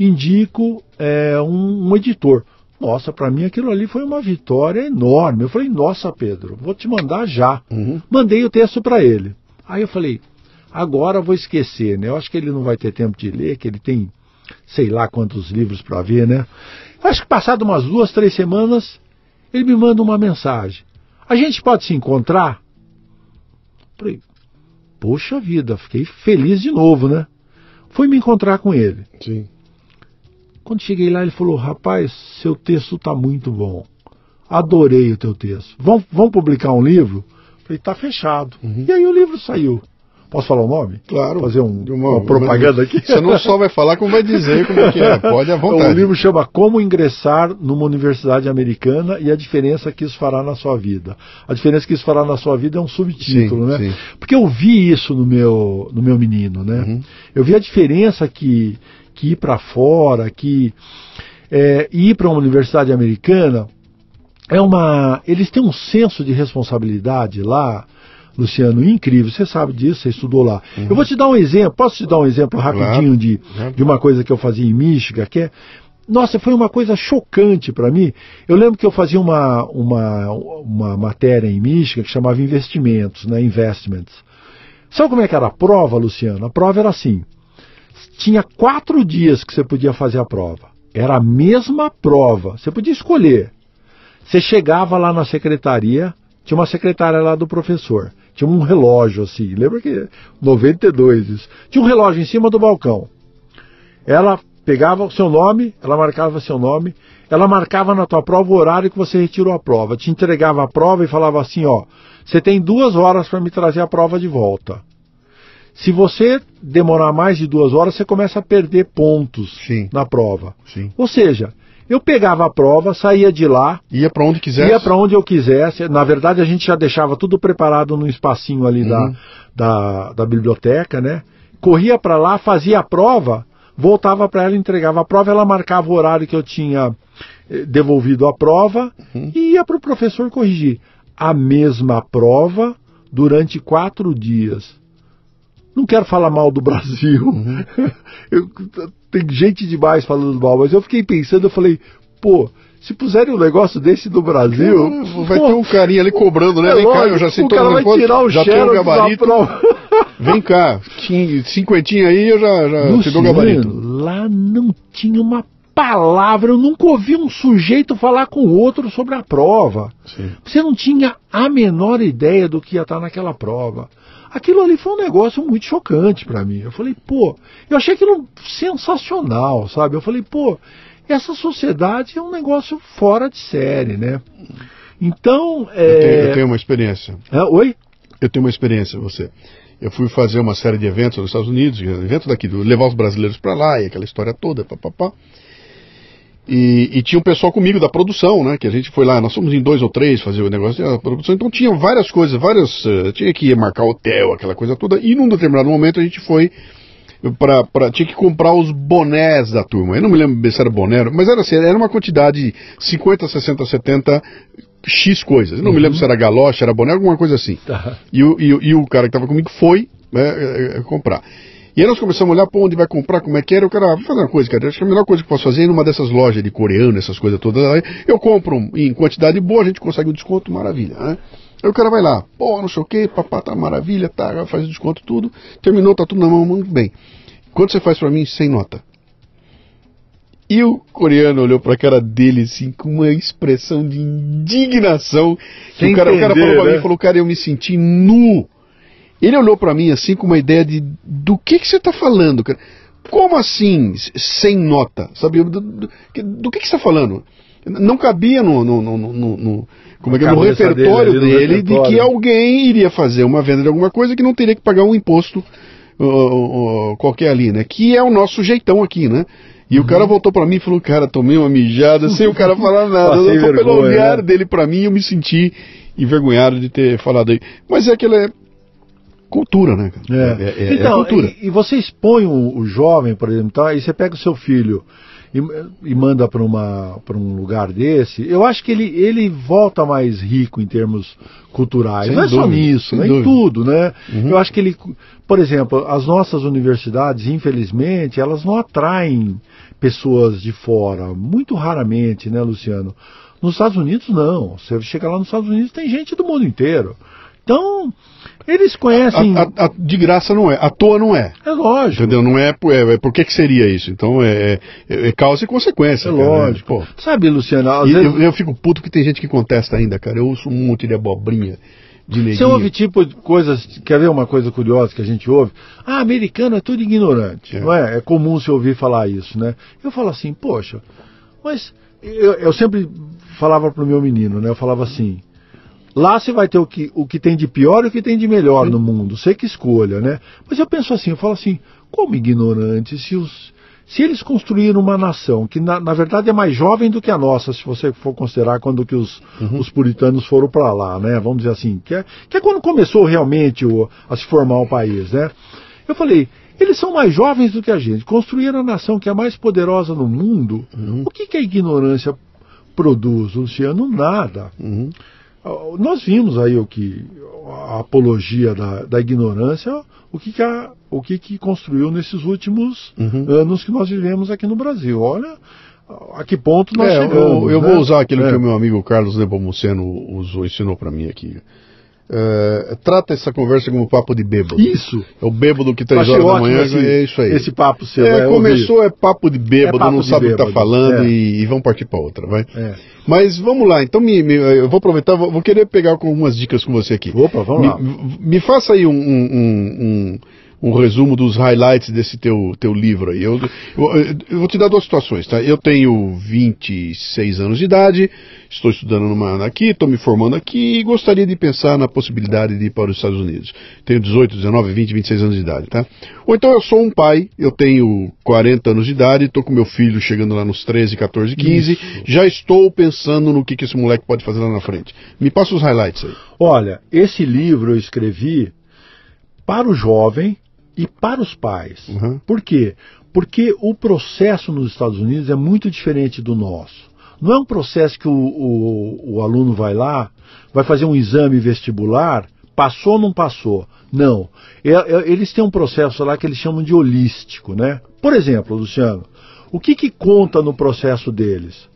indico é, um, um editor. Nossa, para mim aquilo ali foi uma vitória enorme. Eu falei, nossa, Pedro, vou te mandar já. Uhum. Mandei o texto para ele. Aí eu falei, agora vou esquecer, né? Eu acho que ele não vai ter tempo de ler, que ele tem sei lá quantos livros para ver, né? Eu acho que passado umas duas, três semanas, ele me manda uma mensagem. A gente pode se encontrar? Falei, poxa vida, fiquei feliz de novo, né? Fui me encontrar com ele. Sim. Quando cheguei lá, ele falou: Rapaz, seu texto está muito bom. Adorei o teu texto. Vamos, vamos publicar um livro? Falei: Está fechado. Uhum. E aí o livro saiu. Posso falar o nome? Claro. Fazer um, uma, uma, propaganda aqui? Você não só vai falar, como vai dizer como é que é. Pode à vontade. O livro chama Como Ingressar numa Universidade Americana e a diferença que isso fará na sua vida. A diferença que isso fará na sua vida é um subtítulo, sim, né? Sim. Porque eu vi isso no meu, no meu menino, né? Uhum. Eu vi a diferença que que ir para fora, que é, ir para uma universidade americana é uma. Eles têm um senso de responsabilidade lá, Luciano, incrível. Você sabe disso, você estudou lá. Uhum. Eu vou te dar um exemplo. Posso te dar um exemplo rapidinho de, de uma coisa que eu fazia em Michigan, que é nossa, foi uma coisa chocante para mim. Eu lembro que eu fazia uma, uma, uma matéria em Michigan que chamava Investimentos, né? Investments. Sabe como é que era a prova, Luciano? A prova era assim: tinha quatro dias que você podia fazer a prova. Era a mesma prova. Você podia escolher. Você chegava lá na secretaria, tinha uma secretária lá do professor. Tinha um relógio assim, lembra que 92 isso. Tinha um relógio em cima do balcão. Ela pegava o seu nome, ela marcava seu nome, ela marcava na tua prova o horário que você retirou a prova, te entregava a prova e falava assim, ó, você tem duas horas para me trazer a prova de volta. Se você demorar mais de duas horas, você começa a perder pontos Sim. na prova. Sim. Ou seja, eu pegava a prova, saía de lá, Ia para onde quisesse. ia para onde eu quisesse. Na verdade, a gente já deixava tudo preparado num espacinho ali Uhum. da, da, da biblioteca, né? Corria para lá, fazia a prova, voltava para ela, entregava a prova, ela marcava o horário que eu tinha eh, devolvido a prova Uhum. e ia para o professor corrigir. A mesma prova durante quatro dias. Não quero falar mal do Brasil. Uhum. Eu- tem gente demais falando mal, mas eu fiquei pensando, eu falei, pô, se puserem um negócio desse no Brasil. Vai pô, ter um carinha ali cobrando, né? é Vem cá, lógico, eu já sei todo cara o vai tirar o já tenho o gabarito. Vem cá, cinquentinha aí eu já, já te dou o gabarito. Luciano, lá não tinha uma palavra, eu nunca ouvi um sujeito falar com o outro sobre a prova. Sim. Você não tinha a menor ideia do que ia estar naquela prova. Aquilo ali foi um negócio muito chocante para mim. Eu falei, pô, eu achei aquilo sensacional, sabe? Eu falei, pô, essa sociedade é um negócio fora de série, né? Então, Eu, tenho, é... eu tenho uma experiência. é, Oi? Eu tenho uma experiência, você. Eu fui fazer uma série de eventos nos Estados Unidos, evento daqui, levar os brasileiros para lá e aquela história toda, papapá. E, e tinha um pessoal comigo da produção, né? Que a gente foi lá, nós fomos em dois ou três fazer o negócio da produção, então tinha várias coisas, várias. eh, tinha que ir marcar hotel, aquela coisa toda, e num determinado momento a gente foi pra, pra, tinha que comprar os bonés da turma. Eu não me lembro se era boné, mas era assim, era uma quantidade 50, 60, 70 X coisas. Eu não me lembro se era galocha, era boné, alguma coisa assim. Tá. E, o, e, e o cara que estava comigo foi né, é, é, comprar. E aí nós começamos a olhar para onde vai comprar, como é que era. O cara, vou fazer uma coisa, cara. Acho que a melhor coisa que eu posso fazer é ir numa dessas lojas de coreano, essas coisas todas. Aí eu compro em quantidade boa, a gente consegue um desconto, maravilha, né? Aí o cara vai lá, pô, não sei o que, papá, tá maravilha, tá, faz o desconto tudo. Terminou, tá tudo na mão, muito bem. Quanto você faz para mim? Sem nota. E o coreano olhou pra cara dele assim com uma expressão de indignação. Que o, cara, o cara entender, falou pra né? mim, falou, cara, eu me senti nu. Ele olhou pra mim assim com uma ideia de do que que você tá falando, cara? Como assim sem nota? Sabe? Do, do, do que que você tá falando? Não cabia no, no, no, no- no- como é que é, no repertório dele, dele, de que repertório. alguém iria fazer uma venda de alguma coisa que não teria que pagar um imposto ó, ó, qualquer ali, né? Que é o nosso jeitão aqui, né? E o Uhum. cara voltou pra mim e falou, cara, tomei uma mijada sem o cara falar nada. Passei pelo vergonha, olhar né? dele pra mim eu me senti envergonhado de ter falado aí. Mas é aquela é cultura, né? É. É, é- é então, cultura. E, e você expõe o, o jovem, por exemplo, tá? aí você pega o seu filho e, e manda para um lugar desse, eu acho que ele, ele volta mais rico em termos culturais. Sem não é só dúvida, nisso, sem né? em tudo, né? Uhum. Eu acho que ele, por exemplo, as nossas universidades, infelizmente, elas não atraem pessoas de fora, muito raramente, né, Luciano? Nos Estados Unidos, não. Você chega lá nos Estados Unidos, tem gente do mundo inteiro. Então, eles conhecem. A- a- a- de graça não é, à toa não é. É lógico. Entendeu? Não é, por- é, é por que, que seria isso? Então é, é- é causa e consequência. É cara, né? lógico. Pô. Sabe, Luciano, vezes eu, eu fico puto que tem gente que contesta ainda, cara. Eu ouço um monte de abobrinha de neguinho. você ouve tipo de coisas. Quer ver uma coisa curiosa que a gente ouve? Ah, americano é tudo ignorante. É. Não é? É comum se ouvir falar isso, né? Eu falo assim, poxa, mas eu, eu sempre falava pro meu menino, né? Eu falava assim. Lá você vai ter o que, o que tem de pior e o que tem de melhor no mundo. Você que escolha, né? Mas eu penso assim, eu falo assim, como ignorante, se os. Se eles construíram uma nação que na, na verdade é mais jovem do que a nossa, se você for considerar quando que os, os puritanos foram para lá, né? Vamos dizer assim, que é, que é quando começou realmente o, a se formar o país, né? Eu falei, eles são mais jovens do que a gente, construíram a nação que é a mais poderosa no mundo. O que, que a ignorância produz, Luciano? Nada. Uhum. Nós vimos aí o que a apologia da, da ignorância, o que que, a, o que que construiu nesses últimos Uhum. anos que nós vivemos aqui no Brasil. Olha a que ponto nós É, chegamos. eu, eu né? vou usar aquilo É. que o meu amigo Carlos Nepomuceno usou, ensinou para mim aqui. É, trata essa conversa como papo de bêbado. Isso. É o bêbado que três horas da manhã esse, é isso aí. esse papo seu. É, é, começou, é papo de bêbado, É papo não de sabe o que tá bêbado, falando é. e, e vamos partir para outra, vai. É. Mas vamos lá, então me, me- eu vou aproveitar, vou, vou querer pegar algumas dicas com você aqui. Opa, vamos me, lá. me faça aí um, um- um- um- um resumo dos highlights desse teu, teu livro aí. Eu, eu- eu vou te dar duas situações, tá? Eu tenho 26 anos de idade, estou estudando numa, aqui, estou me formando aqui e gostaria de pensar na possibilidade de ir para os Estados Unidos. Tenho 18, 19, 20, 26 anos de idade, tá? Ou então eu sou um pai, eu tenho 40 anos de idade, estou com meu filho chegando lá nos 13, 14, 15, já estou pensando no que, que esse moleque pode fazer lá na frente. Me passa os highlights aí. Olha, esse livro eu escrevi para o jovem e para os pais. Uhum. Por quê? Porque o processo nos Estados Unidos é muito diferente do nosso. Não é um processo que o, o- o aluno vai lá, vai fazer um exame vestibular, passou ou não passou. Não. É- é- eles têm um processo lá que eles chamam de holístico, né? Por exemplo, Luciano, o que, que conta no processo deles?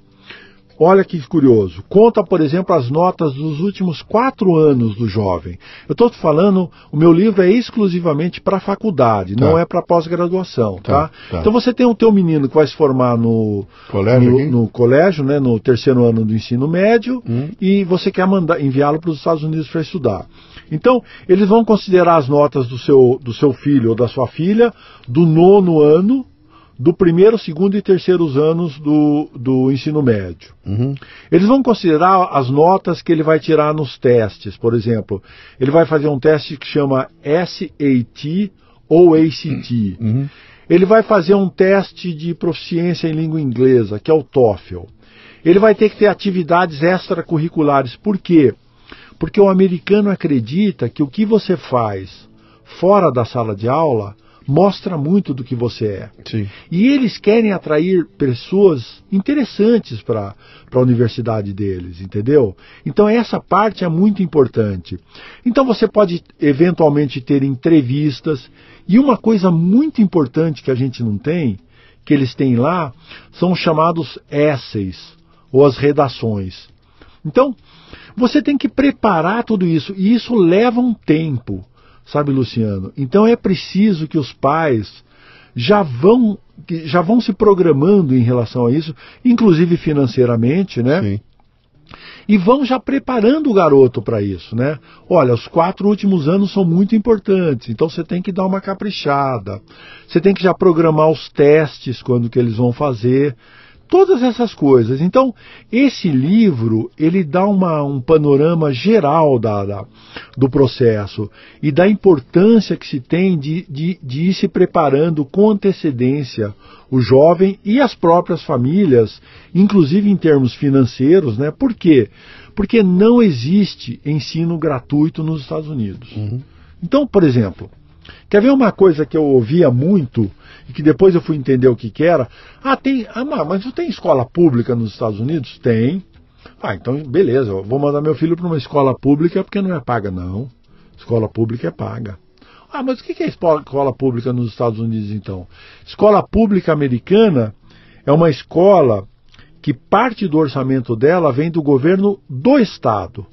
Olha que curioso. Conta, por exemplo, as notas dos últimos quatro anos do jovem. Eu estou te falando, o meu livro é exclusivamente para faculdade, Tá. não é para pós-graduação, Tá, tá, tá. Então você tem o teu menino que vai se formar no Colégio no, no colégio, né, no terceiro ano do ensino médio, Hum. e você quer mandar enviá-lo para os Estados Unidos para estudar. Então, eles vão considerar as notas do seu, do seu filho ou da sua filha do nono ano, do primeiro, segundo e terceiros anos do, do ensino médio. Uhum. Eles vão considerar as notas que ele vai tirar nos testes. Por exemplo, ele vai fazer um teste que chama SAT ou ACT. Uhum. Ele vai fazer um teste de proficiência em língua inglesa, que é o TOEFL. Ele vai ter que ter atividades extracurriculares. Por quê? Porque o americano acredita que o que você faz fora da sala de aula mostra muito do que você é. Sim. E eles querem atrair pessoas interessantes para a universidade deles, entendeu? Então essa parte é muito importante. Então você pode eventualmente ter entrevistas. E uma coisa muito importante que a gente não tem, que eles têm lá, são os chamados essays, ou as redações. Então, você tem que preparar tudo isso, e isso leva um tempo, sabe, Luciano? Então é preciso que os pais já vão, já vão se programando em relação a isso, inclusive financeiramente, né? Sim. E vão já preparando o garoto para isso, né? Olha, os quatro últimos anos são muito importantes, então você tem que dar uma caprichada. Você tem que já programar os testes quando que eles vão fazer. Todas essas coisas. Então, esse livro, ele dá uma, um panorama geral da, da- do processo e da importância que se tem de, de, de ir se preparando com antecedência o jovem e as próprias famílias, inclusive em termos financeiros, né? Por quê? Porque não existe ensino gratuito nos Estados Unidos. Então, por exemplo, quer ver uma coisa que eu ouvia muito e que depois eu fui entender o que, que era? Ah, tem. Ah, mas tem escola pública nos Estados Unidos? Tem. Ah, então beleza, eu vou mandar meu filho para uma escola pública porque não é paga, não. Escola pública é paga. Ah, mas o que é escola pública nos Estados Unidos então? Escola pública americana é uma escola que parte do orçamento dela vem do governo do estado.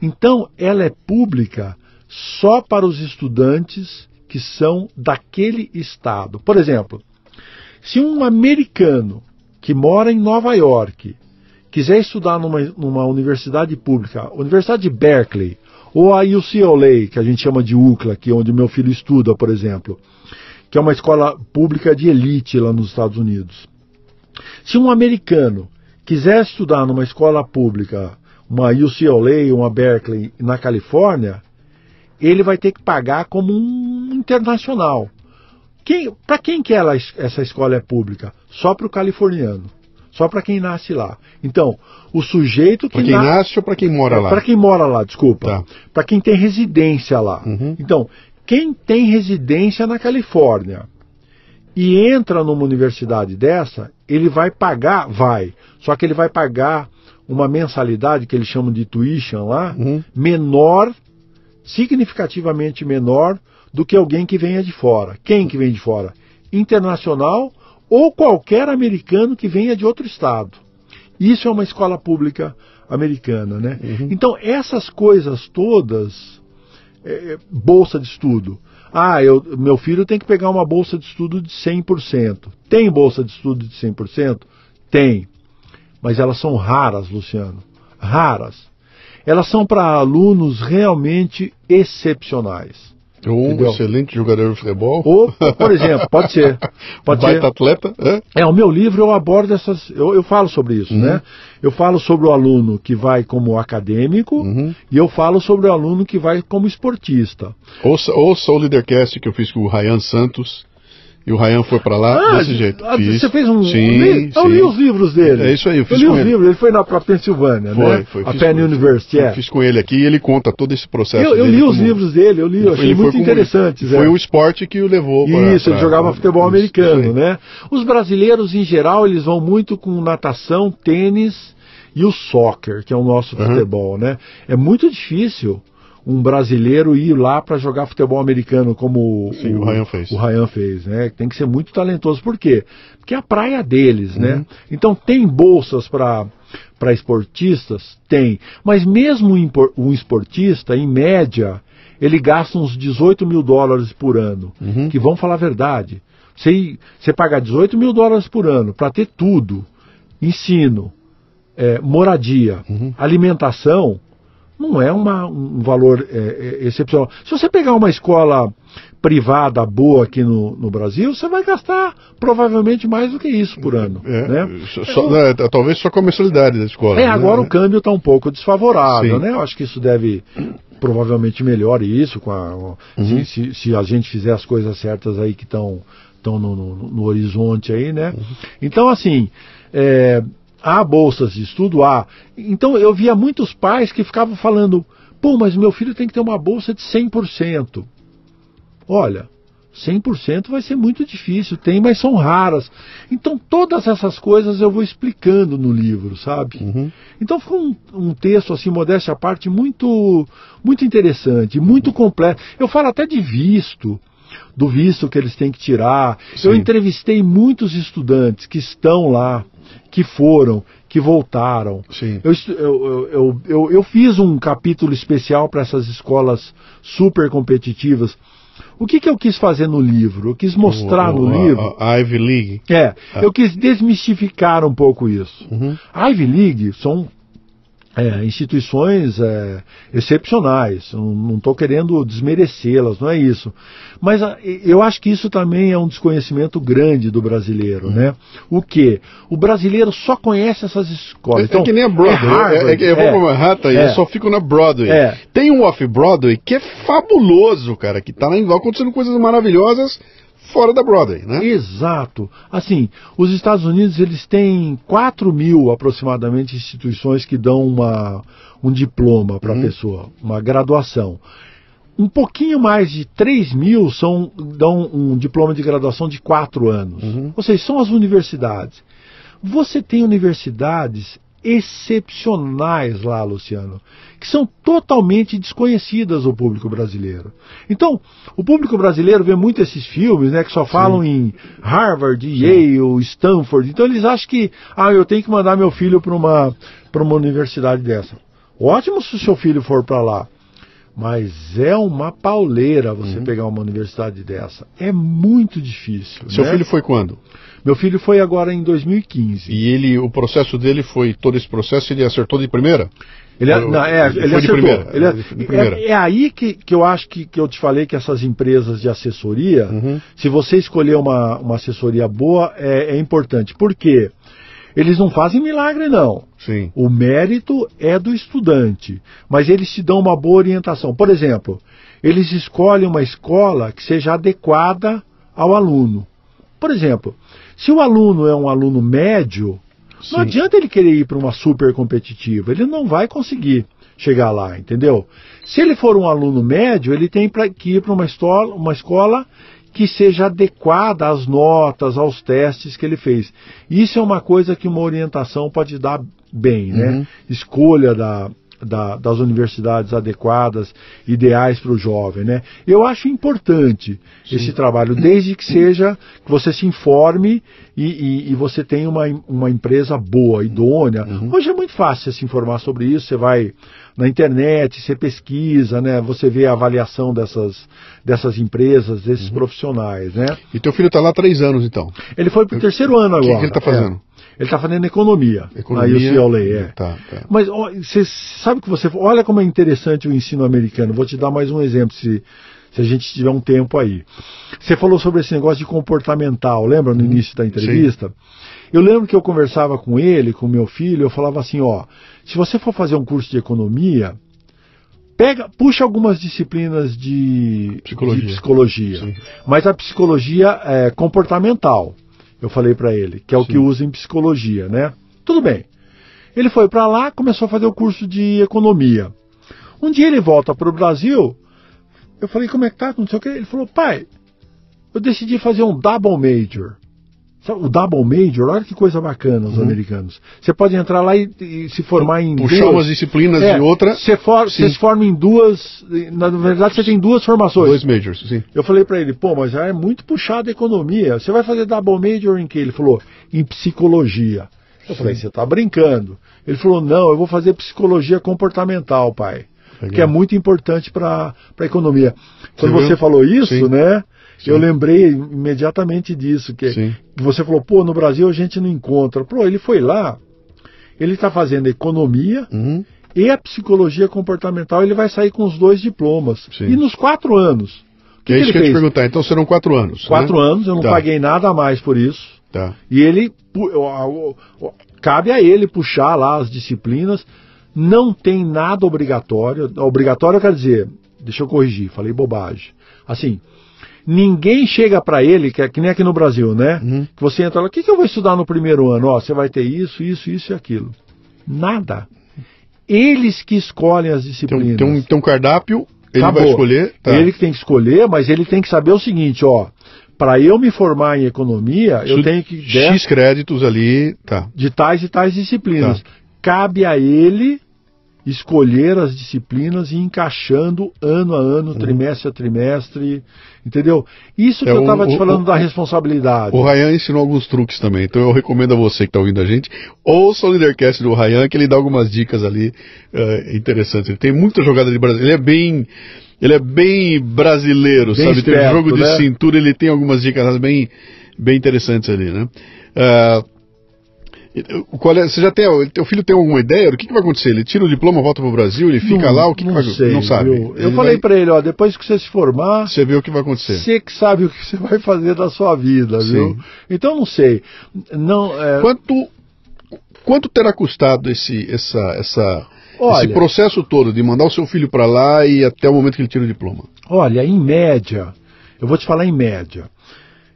Então, ela é pública só para os estudantes que são daquele estado. Por exemplo, se um americano que mora em Nova York quiser estudar numa, numa universidade pública, Universidade de Berkeley, ou a UCLA, que a gente chama de UCLA, que é onde meu filho estuda, por exemplo, que é uma escola pública de elite lá nos Estados Unidos. Se um americano quiser estudar numa escola pública, uma UCLA, uma Berkeley na Califórnia, ele vai ter que pagar como um internacional. Quem, para quem que ela, essa escola é pública? Só para o californiano. Só para quem nasce lá. Então, o sujeito que Pra quem na- nasce ou pra quem mora lá? para quem mora lá, desculpa. Tá. Para quem tem residência lá. Uhum. Então, quem tem residência na Califórnia e entra numa universidade dessa, ele vai pagar, vai. Só que ele vai pagar uma mensalidade que eles chamam de tuition lá, Uhum. menor, significativamente menor do que alguém que venha de fora. Quem que vem de fora? Internacional ou qualquer americano que venha de outro estado. Isso é uma escola pública americana, né? Uhum. Então, essas coisas todas é, bolsa de estudo. Ah, eu, meu filho tem que pegar uma bolsa de estudo de 100%. Tem bolsa de estudo de 100%? Tem. Mas elas são raras, Luciano. Raras. Elas são para alunos realmente excepcionais. Ou um excelente jogador de futebol. Ou, por exemplo, pode ser. Pode Baita ser. atleta. É? é, o meu livro eu abordo essas. Eu, eu falo sobre isso, uhum. né? Eu falo sobre o aluno que vai como acadêmico uhum. e eu falo sobre o aluno que vai como esportista. Ouça, ouça o Leadercast que eu fiz com o Ryan Santos. E o Ryan foi para lá ah, desse jeito. Ah. Você fez um. Sim, li, eu li os livros dele. É isso aí, eu fiz eu li com os ele. livros, ele foi para Pensilvânia, foi, né? Foi, A Penn University, é. Eu fiz com ele aqui e ele conta todo esse processo. Eu, eu li os livros dele, eu li, eu achei muito interessantes. Foi é. o esporte que o levou para. Isso, pra, ele jogava pra, futebol americano, né? Os brasileiros, em geral, eles vão muito com natação, tênis e o soccer, que é o nosso uhum. futebol, né? É muito difícil um brasileiro ir lá para jogar futebol americano como Sim, o, o, Ryan fez. O Ryan fez, né? Tem que ser muito talentoso. Por quê? Porque é a praia deles, né? uhum. né? Então tem bolsas para para esportistas? Tem. Mas mesmo um esportista, em média, ele gasta uns 18 mil dólares por ano. Uhum. Que vão falar a verdade. Você, você pagar 18 mil dólares por ano para ter tudo, ensino, é, moradia, uhum. alimentação, não é uma, um valor é, é, excepcional. Se você pegar uma escola privada boa aqui no, no, Brasil, você vai gastar provavelmente mais do que isso por ano. É, né? Só, né, talvez só com a mensalidade da escola. É, né? agora o câmbio está um pouco desfavorável, Sim. né? Eu acho que isso deve provavelmente melhore isso com a, uhum. se, se, se, a gente fizer as coisas certas aí que estão no, no, no, horizonte aí, né? Uhum. Então, assim, é, há bolsas de estudo, há. Então eu via muitos pais que ficavam falando, pô, mas meu filho tem que ter uma bolsa de 100%. Olha, 100% vai ser muito difícil, tem, mas são raras. Então todas essas coisas eu vou explicando no livro, sabe? Uhum. Então ficou um, um, texto, assim, modéstia à parte, muito, muito interessante, muito completo. Eu falo até de visto, do visto que eles têm que tirar. Sim. Eu entrevistei muitos estudantes que estão lá que foram, que voltaram. Eu, eu, eu, eu, eu fiz um capítulo especial para essas escolas super competitivas. O que, que eu quis fazer no livro? Eu quis mostrar o, no a, livro. A Ivy League. É, ah. eu quis desmistificar um pouco isso. Uhum. A Ivy League são é, instituições é, excepcionais. Não estou querendo desmerecê-las, não é isso. Mas a, eu acho que isso também é um desconhecimento grande do brasileiro, uhum. né? O que? O brasileiro só conhece essas escolas. É, então, é que nem a Broadway. É eu vou para Manhattan e eu só fico na Broadway. Tem um off-Broadway que é fabuloso, cara, que está acontecendo coisas maravilhosas fora da Broadway, né? Exato. Assim, os Estados Unidos eles têm 4 mil aproximadamente instituições que dão uma, um diploma para a uhum. pessoa, uma graduação. Um pouquinho mais de 3 mil são, dão um diploma de graduação de 4 anos. Uhum. Ou seja, são as universidades. Você tem universidades excepcionais lá, Luciano, que são totalmente desconhecidas ao público brasileiro. Então, o público brasileiro vê muito esses filmes, né, que só falam Sim. em Harvard, Yale, Stanford. Então eles acham que, ah, eu tenho que mandar meu filho para uma para uma universidade dessa. Ótimo se o seu filho for para lá. Mas é uma pauleira você uhum. pegar uma universidade dessa. É muito difícil. Seu né? filho foi quando? Meu filho foi agora em 2015. E ele, o processo dele foi todo esse processo, ele acertou de primeira? Ele, não, é, ele, ele acertou. Ele, de primeira. É, é, aí que, que eu acho que, que eu te falei que essas empresas de assessoria, uhum. se você escolher uma, uma assessoria boa, é, é importante. Por quê? Eles não fazem milagre, não. Sim. O mérito é do estudante, mas eles te dão uma boa orientação. Por exemplo, eles escolhem uma escola que seja adequada ao aluno. Por exemplo, se o aluno é um aluno médio, Sim. não adianta ele querer ir para uma super competitiva, ele não vai conseguir chegar lá, entendeu? Se ele for um aluno médio, ele tem que ir para uma escola, uma escola que seja adequada às notas, aos testes que ele fez. Isso é uma coisa que uma orientação pode dar bem, né? Uhum. Escolha da, da, das universidades adequadas, ideais para o jovem, né? Eu acho importante Sim. esse trabalho, desde que seja que você se informe e, e, e você tenha uma, uma empresa boa, idônea. Uhum. Hoje é muito fácil se informar sobre isso, você vai na internet, você pesquisa, né? Você vê a avaliação dessas, dessas empresas, desses uhum. profissionais, né? E teu filho está lá há três anos, então? Ele foi para o terceiro ano agora. O que, que ele está fazendo? É. Ele está fazendo economia. Economia. Na UCLA, é. Tá, tá. Mas você sabe que você. Olha como é interessante o ensino americano. Vou te dar mais um exemplo, se, se a gente tiver um tempo aí. Você falou sobre esse negócio de comportamental, lembra no uhum. início da entrevista? Sim. Eu lembro que eu conversava com ele, com meu filho, eu falava assim, ó, se você for fazer um curso de economia, pega, puxa algumas disciplinas de psicologia, de psicologia mas a psicologia é comportamental eu falei para ele, que é o Sim. que usa em psicologia, né? Tudo bem. Ele foi para lá, começou a fazer o curso de economia. Um dia ele volta para o Brasil, eu falei, como é que tá? Não sei o que. Ele falou, pai, eu decidi fazer um double major. O double major, olha que coisa bacana os uhum. americanos. Você pode entrar lá e, e se formar em Puxar duas... umas disciplinas é, e outra. Você, for, se forma em duas. Na verdade, você tem duas formações. Dois majors, sim. Eu falei para ele, pô, mas é muito puxado a economia. Você vai fazer double major em que? Ele falou, em psicologia. Eu sim. falei, você está brincando. Ele falou, não, eu vou fazer psicologia comportamental, pai. Legal. Que é muito importante para a economia. Quando você, você falou isso, sim. né? Sim. Eu lembrei imediatamente disso, que, que, você falou, pô, no Brasil a gente não encontra. Pô, ele foi lá, ele está fazendo economia uhum. e a psicologia comportamental, ele vai sair com os dois diplomas. Sim. E nos quatro anos. Que, é isso que, eu ia te perguntar, então serão quatro anos. Quatro né? anos, eu não tá. paguei nada a mais por isso. Tá. E ele, cabe a ele puxar lá as disciplinas, não tem nada obrigatório. Obrigatório quer dizer, deixa eu corrigir, falei bobagem. Assim, Ninguém chega para ele, que, é, que nem aqui no Brasil, né? Uhum. Que você entra lá, o que, que eu vou estudar no primeiro ano? Ó, você vai ter isso, isso, isso e aquilo. Nada. Eles que escolhem as disciplinas. Tem um, tem um, cardápio, ele Acabou. vai escolher. Tá. Ele que tem que escolher, mas ele tem que saber o seguinte, ó. Para eu me formar em economia, Isso eu tenho que. X créditos ali, tá. De tais e tais disciplinas. Tá. Cabe a ele escolher as disciplinas e encaixando ano a ano, uhum. trimestre a trimestre, entendeu? Isso que é, eu estava te falando o, da responsabilidade. O Ryan ensinou alguns truques também, então eu recomendo a você que está ouvindo a gente, ouça o Leadercast do Ryan, que ele dá algumas dicas ali uh, interessantes. Ele tem muita jogada de Brasil, ele é bem... Ele é bem brasileiro, bem sabe? Esperto, tem jogo de né? cintura, ele tem algumas dicas bem, bem interessantes ali, né? Uh, qual é, você já tem, teu filho tem alguma ideia do que, que vai acontecer? Ele tira o diploma, volta para o Brasil, ele fica não, lá, o que, não que vai sei, Não sabe. Eu, eu falei vai... para ele, ó, depois que você se formar, você vê o que vai acontecer. Você que sabe o que você vai fazer da sua vida, Sim. viu? Então não sei. Não, é... Quanto quanto terá custado esse essa essa Olha, esse processo todo de mandar o seu filho para lá e até o momento que ele tira o diploma? Olha, em média, eu vou te falar em média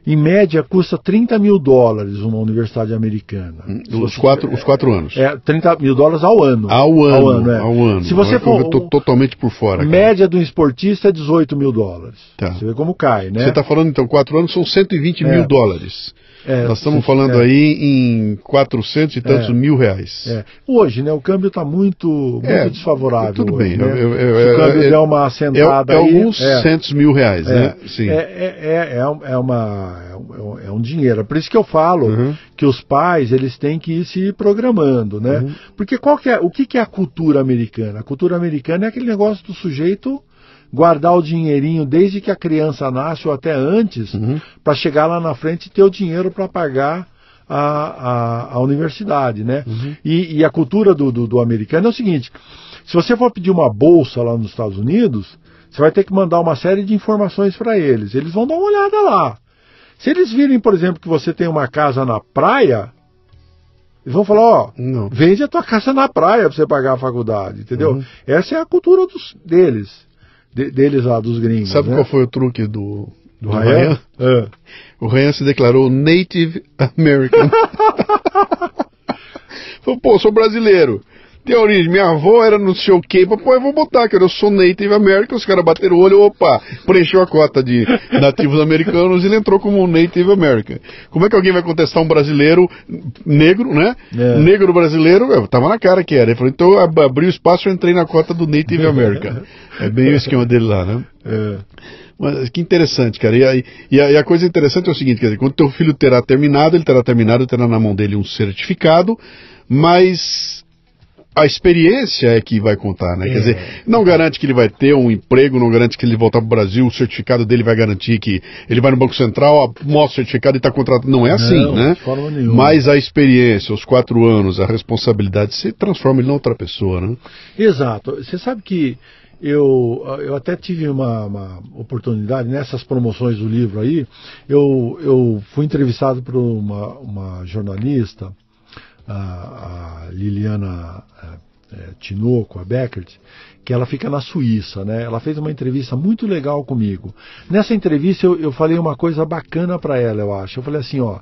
em média, custa 30 mil dólares uma universidade americana. Hum, os, quatro, os quatro anos. É, 30 mil dólares ao ano. Ao ano, ao ano. É. Ao ano. Se você for, eu estou totalmente por fora. Cara. Média do esportista é 18 mil dólares. Tá. Você vê como cai, né? Você está falando, então, quatro anos são 120 é. mil dólares. É, Nós estamos falando é. aí em 400 e tantos é. mil reais. É. Hoje, né? O câmbio está muito, muito é, desfavorável. Tudo hoje, bem. Né? Eu, eu, eu, Se o câmbio der uma assentada é, aí... alguns centos mil reais, né? Sim. É, é, uma, é um dinheiro. Por isso que eu falo uhum. que os pais eles têm que ir se programando, né? Uhum. Porque qual que é, o que, que é a cultura americana? A cultura americana é aquele negócio do sujeito guardar o dinheirinho desde que a criança nasce ou até antes, uhum. para chegar lá na frente e ter o dinheiro para pagar a, a, a, universidade, né? Uhum. E, e, a cultura do, do, do, americano é o seguinte: se você for pedir uma bolsa lá nos Estados Unidos, você vai ter que mandar uma série de informações para eles. Eles vão dar uma olhada lá. Se eles virem, por exemplo, que você tem uma casa na praia, eles vão falar, ó, Não. vende a tua casa na praia para você pagar a faculdade, entendeu? Uhum. Essa é a cultura dos, deles de, deles lá, dos gringos. Sabe né? qual foi o truque do, do, do Ryan? É. O Ryan se declarou Native American. Falou, pô, sou brasileiro. Tem origem. Minha avó era no sei o quê. Pô, eu vou botar, cara. Eu sou Native American. Os caras bateram o olho, opa, preencheu a cota de nativos americanos e ele entrou como um Native American. Como é que alguém vai contestar um brasileiro negro, né? É. Negro brasileiro, eu, tava na cara que era. Ele falou, então abriu espaço, eu entrei na cota do Native American. é bem o esquema dele lá, né? É. Mas que interessante, cara. E a, e, a, e a, coisa interessante é o seguinte, quer dizer, quando teu filho terá terminado, ele terá terminado, terá na mão dele um certificado, mas a experiência é que vai contar, né? É. Quer dizer, não garante que ele vai ter um emprego, não garante que ele voltar para o Brasil, o certificado dele vai garantir que ele vai no Banco Central, mostra o certificado e está contratado. Não é assim, não, né? De forma nenhuma. Mas a experiência, os quatro anos, a responsabilidade se transforma ele em outra pessoa, né? Exato. Você sabe que eu, eu até tive uma, uma, oportunidade nessas promoções do livro aí. Eu, eu fui entrevistado por uma, uma jornalista, a, a Liliana é, Tinoco, a Beckert, que ela fica na Suíça, né? Ela fez uma entrevista muito legal comigo. Nessa entrevista eu, eu falei uma coisa bacana para ela, eu acho. Eu falei assim, ó,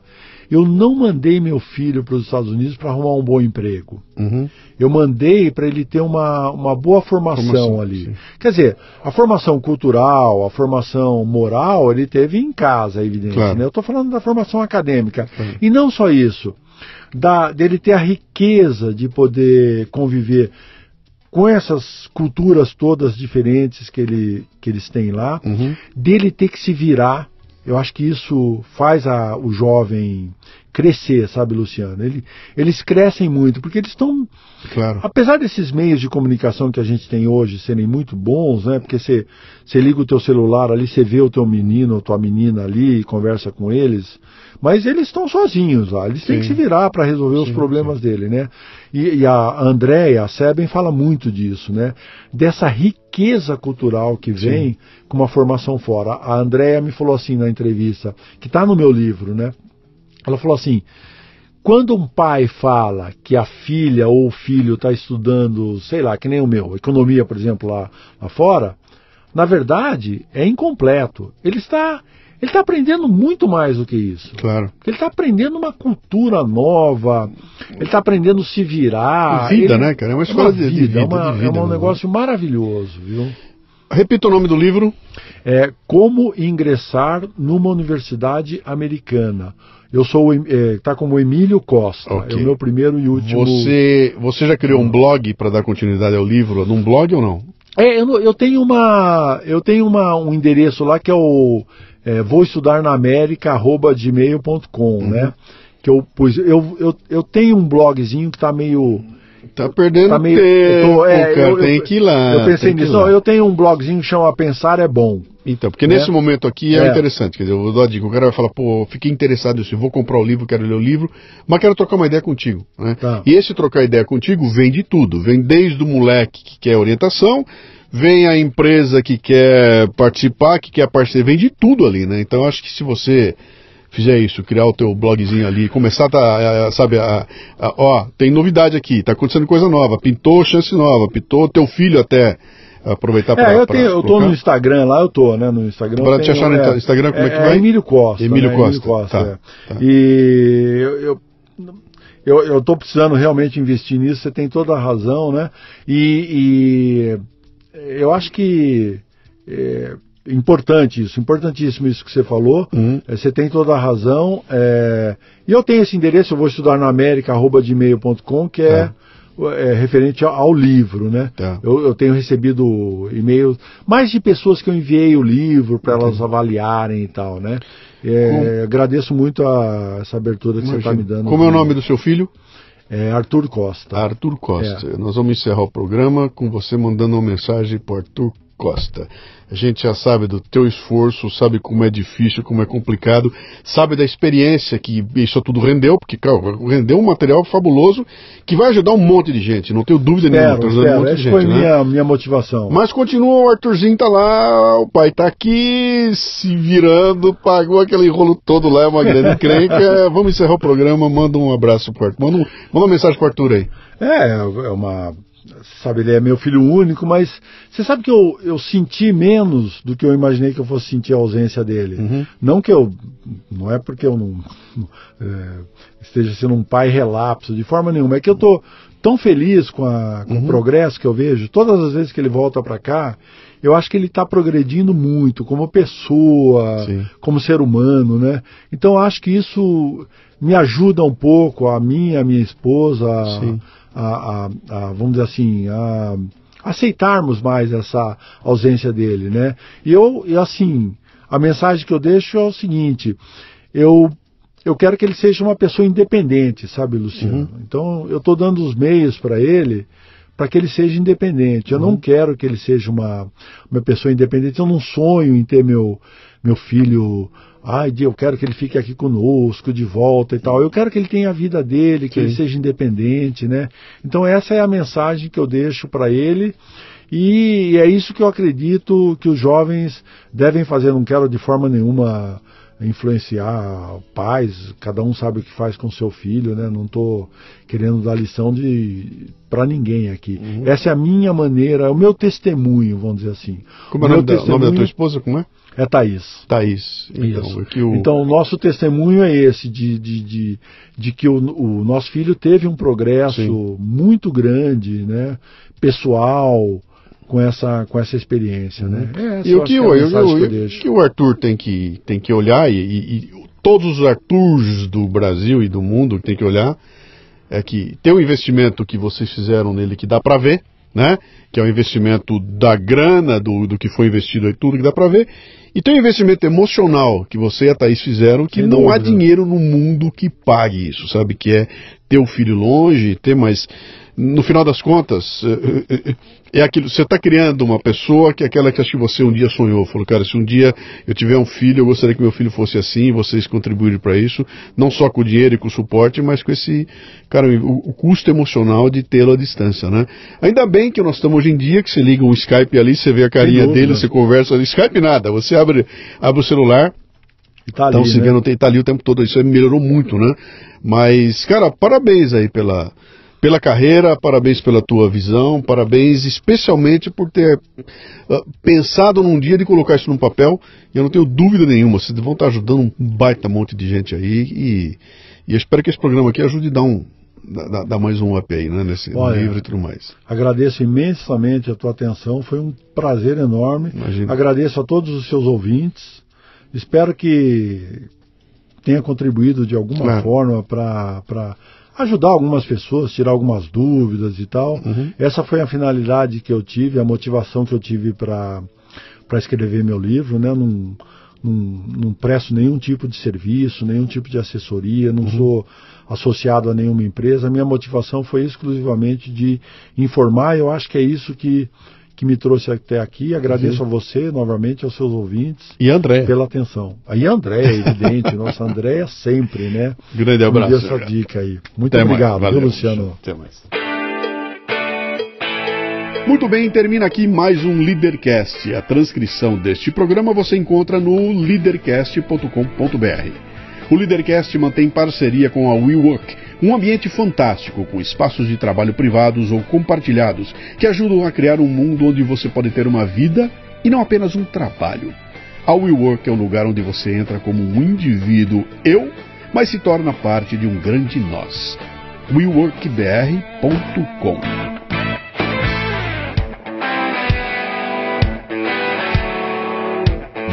eu não mandei meu filho para os Estados Unidos para arrumar um bom emprego. Uhum. Eu mandei para ele ter uma, uma boa formação, formação ali. Sim. Quer dizer, a formação cultural, a formação moral, ele teve em casa, é evidente. Claro. Né? Eu estou falando da formação acadêmica. E não só isso, da, dele ter a riqueza de poder conviver com essas culturas todas diferentes que, ele, que eles têm lá, uhum. dele ter que se virar. Eu acho que isso faz a, o jovem crescer, sabe, Luciano? Ele, eles crescem muito, porque eles estão. Claro. Apesar desses meios de comunicação que a gente tem hoje serem muito bons, né? Porque você liga o teu celular ali, você vê o teu menino ou tua menina ali e conversa com eles. Mas eles estão sozinhos lá, eles sim. têm que se virar para resolver sim, os problemas sim. dele, né? E, e a Andréia, a Seben, fala muito disso, né? Dessa riqueza cultural que vem com uma formação fora. A Andréia me falou assim na entrevista, que está no meu livro, né? Ela falou assim: quando um pai fala que a filha ou o filho está estudando, sei lá, que nem o meu, economia, por exemplo, lá, lá fora, na verdade é incompleto. Ele está ele está aprendendo muito mais do que isso. Claro. Ele está aprendendo uma cultura nova, ele está aprendendo a se virar. Vida, ele... né, cara? É uma escola é uma vida, de, vida, é, uma, vida, é um né? negócio maravilhoso, viu? Repita o nome do livro. É Como Ingressar numa Universidade Americana. Eu sou está é, como Emílio Costa. Okay. É o meu primeiro e último. Você, você já criou um blog para dar continuidade ao livro? Num blog ou não? É, eu, eu tenho uma, eu tenho uma, um endereço lá que é o é, vou estudar na América arroba gmail.com, uhum. né? Que eu pus, eu, eu, eu tenho um blogzinho que está meio Tá perdendo tá meio, tempo, tô, é, cara, eu, tem que ir lá. Eu pensei nisso. Eu tenho um blogzinho que chama Pensar é Bom. Então, porque né? nesse momento aqui é, é, interessante. Quer dizer, eu vou dar a dica. O cara vai falar, pô, fiquei interessado nisso, vou comprar o livro, quero ler o livro, mas quero trocar uma ideia contigo. Né? Tá. E esse trocar ideia contigo vem de tudo. Vem desde o moleque que quer orientação, vem a empresa que quer participar, que quer parceria, vem de tudo ali, né? Então acho que se você fizer isso, criar o teu blogzinho ali, começar, tá, sabe, a, a, ó, tem novidade aqui, tá acontecendo coisa nova, pintou chance nova, pintou teu filho até aproveitar para. É, eu, tenho, eu tô no Instagram lá, eu tô, né? No Instagram. Para te achar no é, Instagram, como é, é que vai? É Emílio Costa. Emílio né? Costa. Emílio Costa tá, é. tá. E eu, eu, eu tô precisando realmente investir nisso, você tem toda a razão, né? E, e eu acho que é, importante isso, importantíssimo isso que você falou. Uhum. É, você tem toda a razão. É, e eu tenho esse endereço, eu vou estudar na América, arroba gmail.com, que é, é, referente ao, livro, né? Tá. Eu, eu, tenho recebido e-mails, mais de pessoas que eu enviei o livro para elas avaliarem e tal, né? É, agradeço muito a, essa abertura que Imagina. você está me dando. Como é o nome do seu filho? É Arthur Costa. Arthur Costa. É. Nós vamos encerrar o programa com você mandando uma mensagem para Arthur Costa. A gente já sabe do teu esforço, sabe como é difícil, como é complicado, sabe da experiência que isso tudo rendeu, porque claro, rendeu um material fabuloso que vai ajudar um monte de gente, não tenho dúvida nenhuma. Tá espero, um monte de gente, foi né? minha, minha motivação. Mas continua, o Arthurzinho tá lá, o pai tá aqui, se virando, pagou aquele rolo todo lá, é uma grande encrenca. Vamos encerrar o programa, manda um abraço pro Arthur, manda, um, manda uma mensagem pro Arthur aí. É, é uma sabe, ele é meu filho único, mas você sabe que eu, eu senti menos do que eu imaginei que eu fosse sentir a ausência dele. Uhum. Não que eu, não é porque eu não é, esteja sendo um pai relapso, de forma nenhuma, é que eu tô, tão feliz com, a, com uhum. o progresso que eu vejo. Todas as vezes que ele volta para cá, eu acho que ele está progredindo muito como pessoa, Sim. como ser humano, né? Então acho que isso me ajuda um pouco a mim, a minha esposa, a, a, a, vamos dizer assim, a aceitarmos mais essa ausência dele, né? E eu, e assim, a mensagem que eu deixo é o seguinte: eu eu quero que ele seja uma pessoa independente, sabe, Luciano? Uhum. Então eu estou dando os meios para ele para que ele seja independente. Eu uhum. não quero que ele seja uma, uma pessoa independente. Eu não sonho em ter meu, meu filho. Ai, eu quero que ele fique aqui conosco de volta e tal. Eu quero que ele tenha a vida dele, que Sim. ele seja independente, né? Então essa é a mensagem que eu deixo para ele. E é isso que eu acredito que os jovens devem fazer. Não quero de forma nenhuma influenciar pais, cada um sabe o que faz com seu filho, né? Não estou querendo dar lição de para ninguém aqui. Uhum. Essa é a minha maneira, é o meu testemunho, vamos dizer assim. Como é o nome, da, nome da tua esposa, como é? É Thaís. Thaís. Então, é o... então o nosso testemunho é esse, de, de, de, de que o, o, nosso filho teve um progresso Sim. muito grande, né? pessoal, com essa, com essa experiência, né? Uhum. É, e o que, é eu, eu, eu, que o Arthur tem que, tem que olhar, e, e, todos os Arthurs do Brasil e do mundo tem que olhar, é que tem um investimento que vocês fizeram nele que dá para ver, né? Que é o um investimento da grana, do, do que foi investido aí, tudo que dá para ver. E tem um investimento emocional que você e a Thaís fizeram que Sem não dúvida. há dinheiro no mundo que pague isso, sabe? Que é ter o filho longe, ter mais no final das contas, é, é, é, é aquilo, você está criando uma pessoa que é aquela que acho que você um dia sonhou, falou, cara, se um dia eu tiver um filho, eu gostaria que meu filho fosse assim, vocês contribuírem para isso, não só com o dinheiro e com o suporte, mas com esse, cara, o, o custo emocional de tê-lo à distância, né? Ainda bem que nós estamos hoje em dia, que você liga um Skype ali, você vê a carinha dele, você conversa, Skype nada, você abre, abre o celular, Tá ali, então se né? vendo, tá ali o tempo todo, isso melhorou muito, né? Mas, cara, parabéns aí pela, pela carreira, parabéns pela tua visão, parabéns especialmente por ter uh, pensado num dia de colocar isso num papel. E eu não tenho dúvida nenhuma, vocês vão estar ajudando um baita monte de gente aí. E, e eu espero que esse programa aqui ajude a dar um, dar, mais um up aí, né, nesse Olha, livro e tudo mais. Agradeço imensamente a tua atenção, foi um prazer enorme. Imagina. Agradeço a todos os seus ouvintes. Espero que tenha contribuído de alguma claro. forma para ajudar algumas pessoas, tirar algumas dúvidas e tal. Uhum. Essa foi a finalidade que eu tive, a motivação que eu tive para escrever meu livro, né? Não, não, não, presto nenhum tipo de serviço, nenhum tipo de assessoria, não uhum. sou associado a nenhuma empresa. A minha motivação foi exclusivamente de informar. Eu acho que é isso que que me trouxe até aqui. Agradeço uhum. a você novamente, aos seus ouvintes. E André. Pela atenção. E André, evidente. Nossa, André é sempre, né? Grande abraço. Me essa dica aí. Muito até obrigado, viu, Luciano? Até mais. Muito bem, termina aqui mais um Leadercast. A transcrição deste programa você encontra no leadercast.com.br. O Leadercast mantém parceria com a WeWork um ambiente fantástico, com espaços de trabalho privados ou compartilhados, que ajudam a criar um mundo onde você pode ter uma vida e não apenas um trabalho. A WeWork é um lugar onde você entra como um indivíduo eu, mas se torna parte de um grande nós. WeWorkBR.com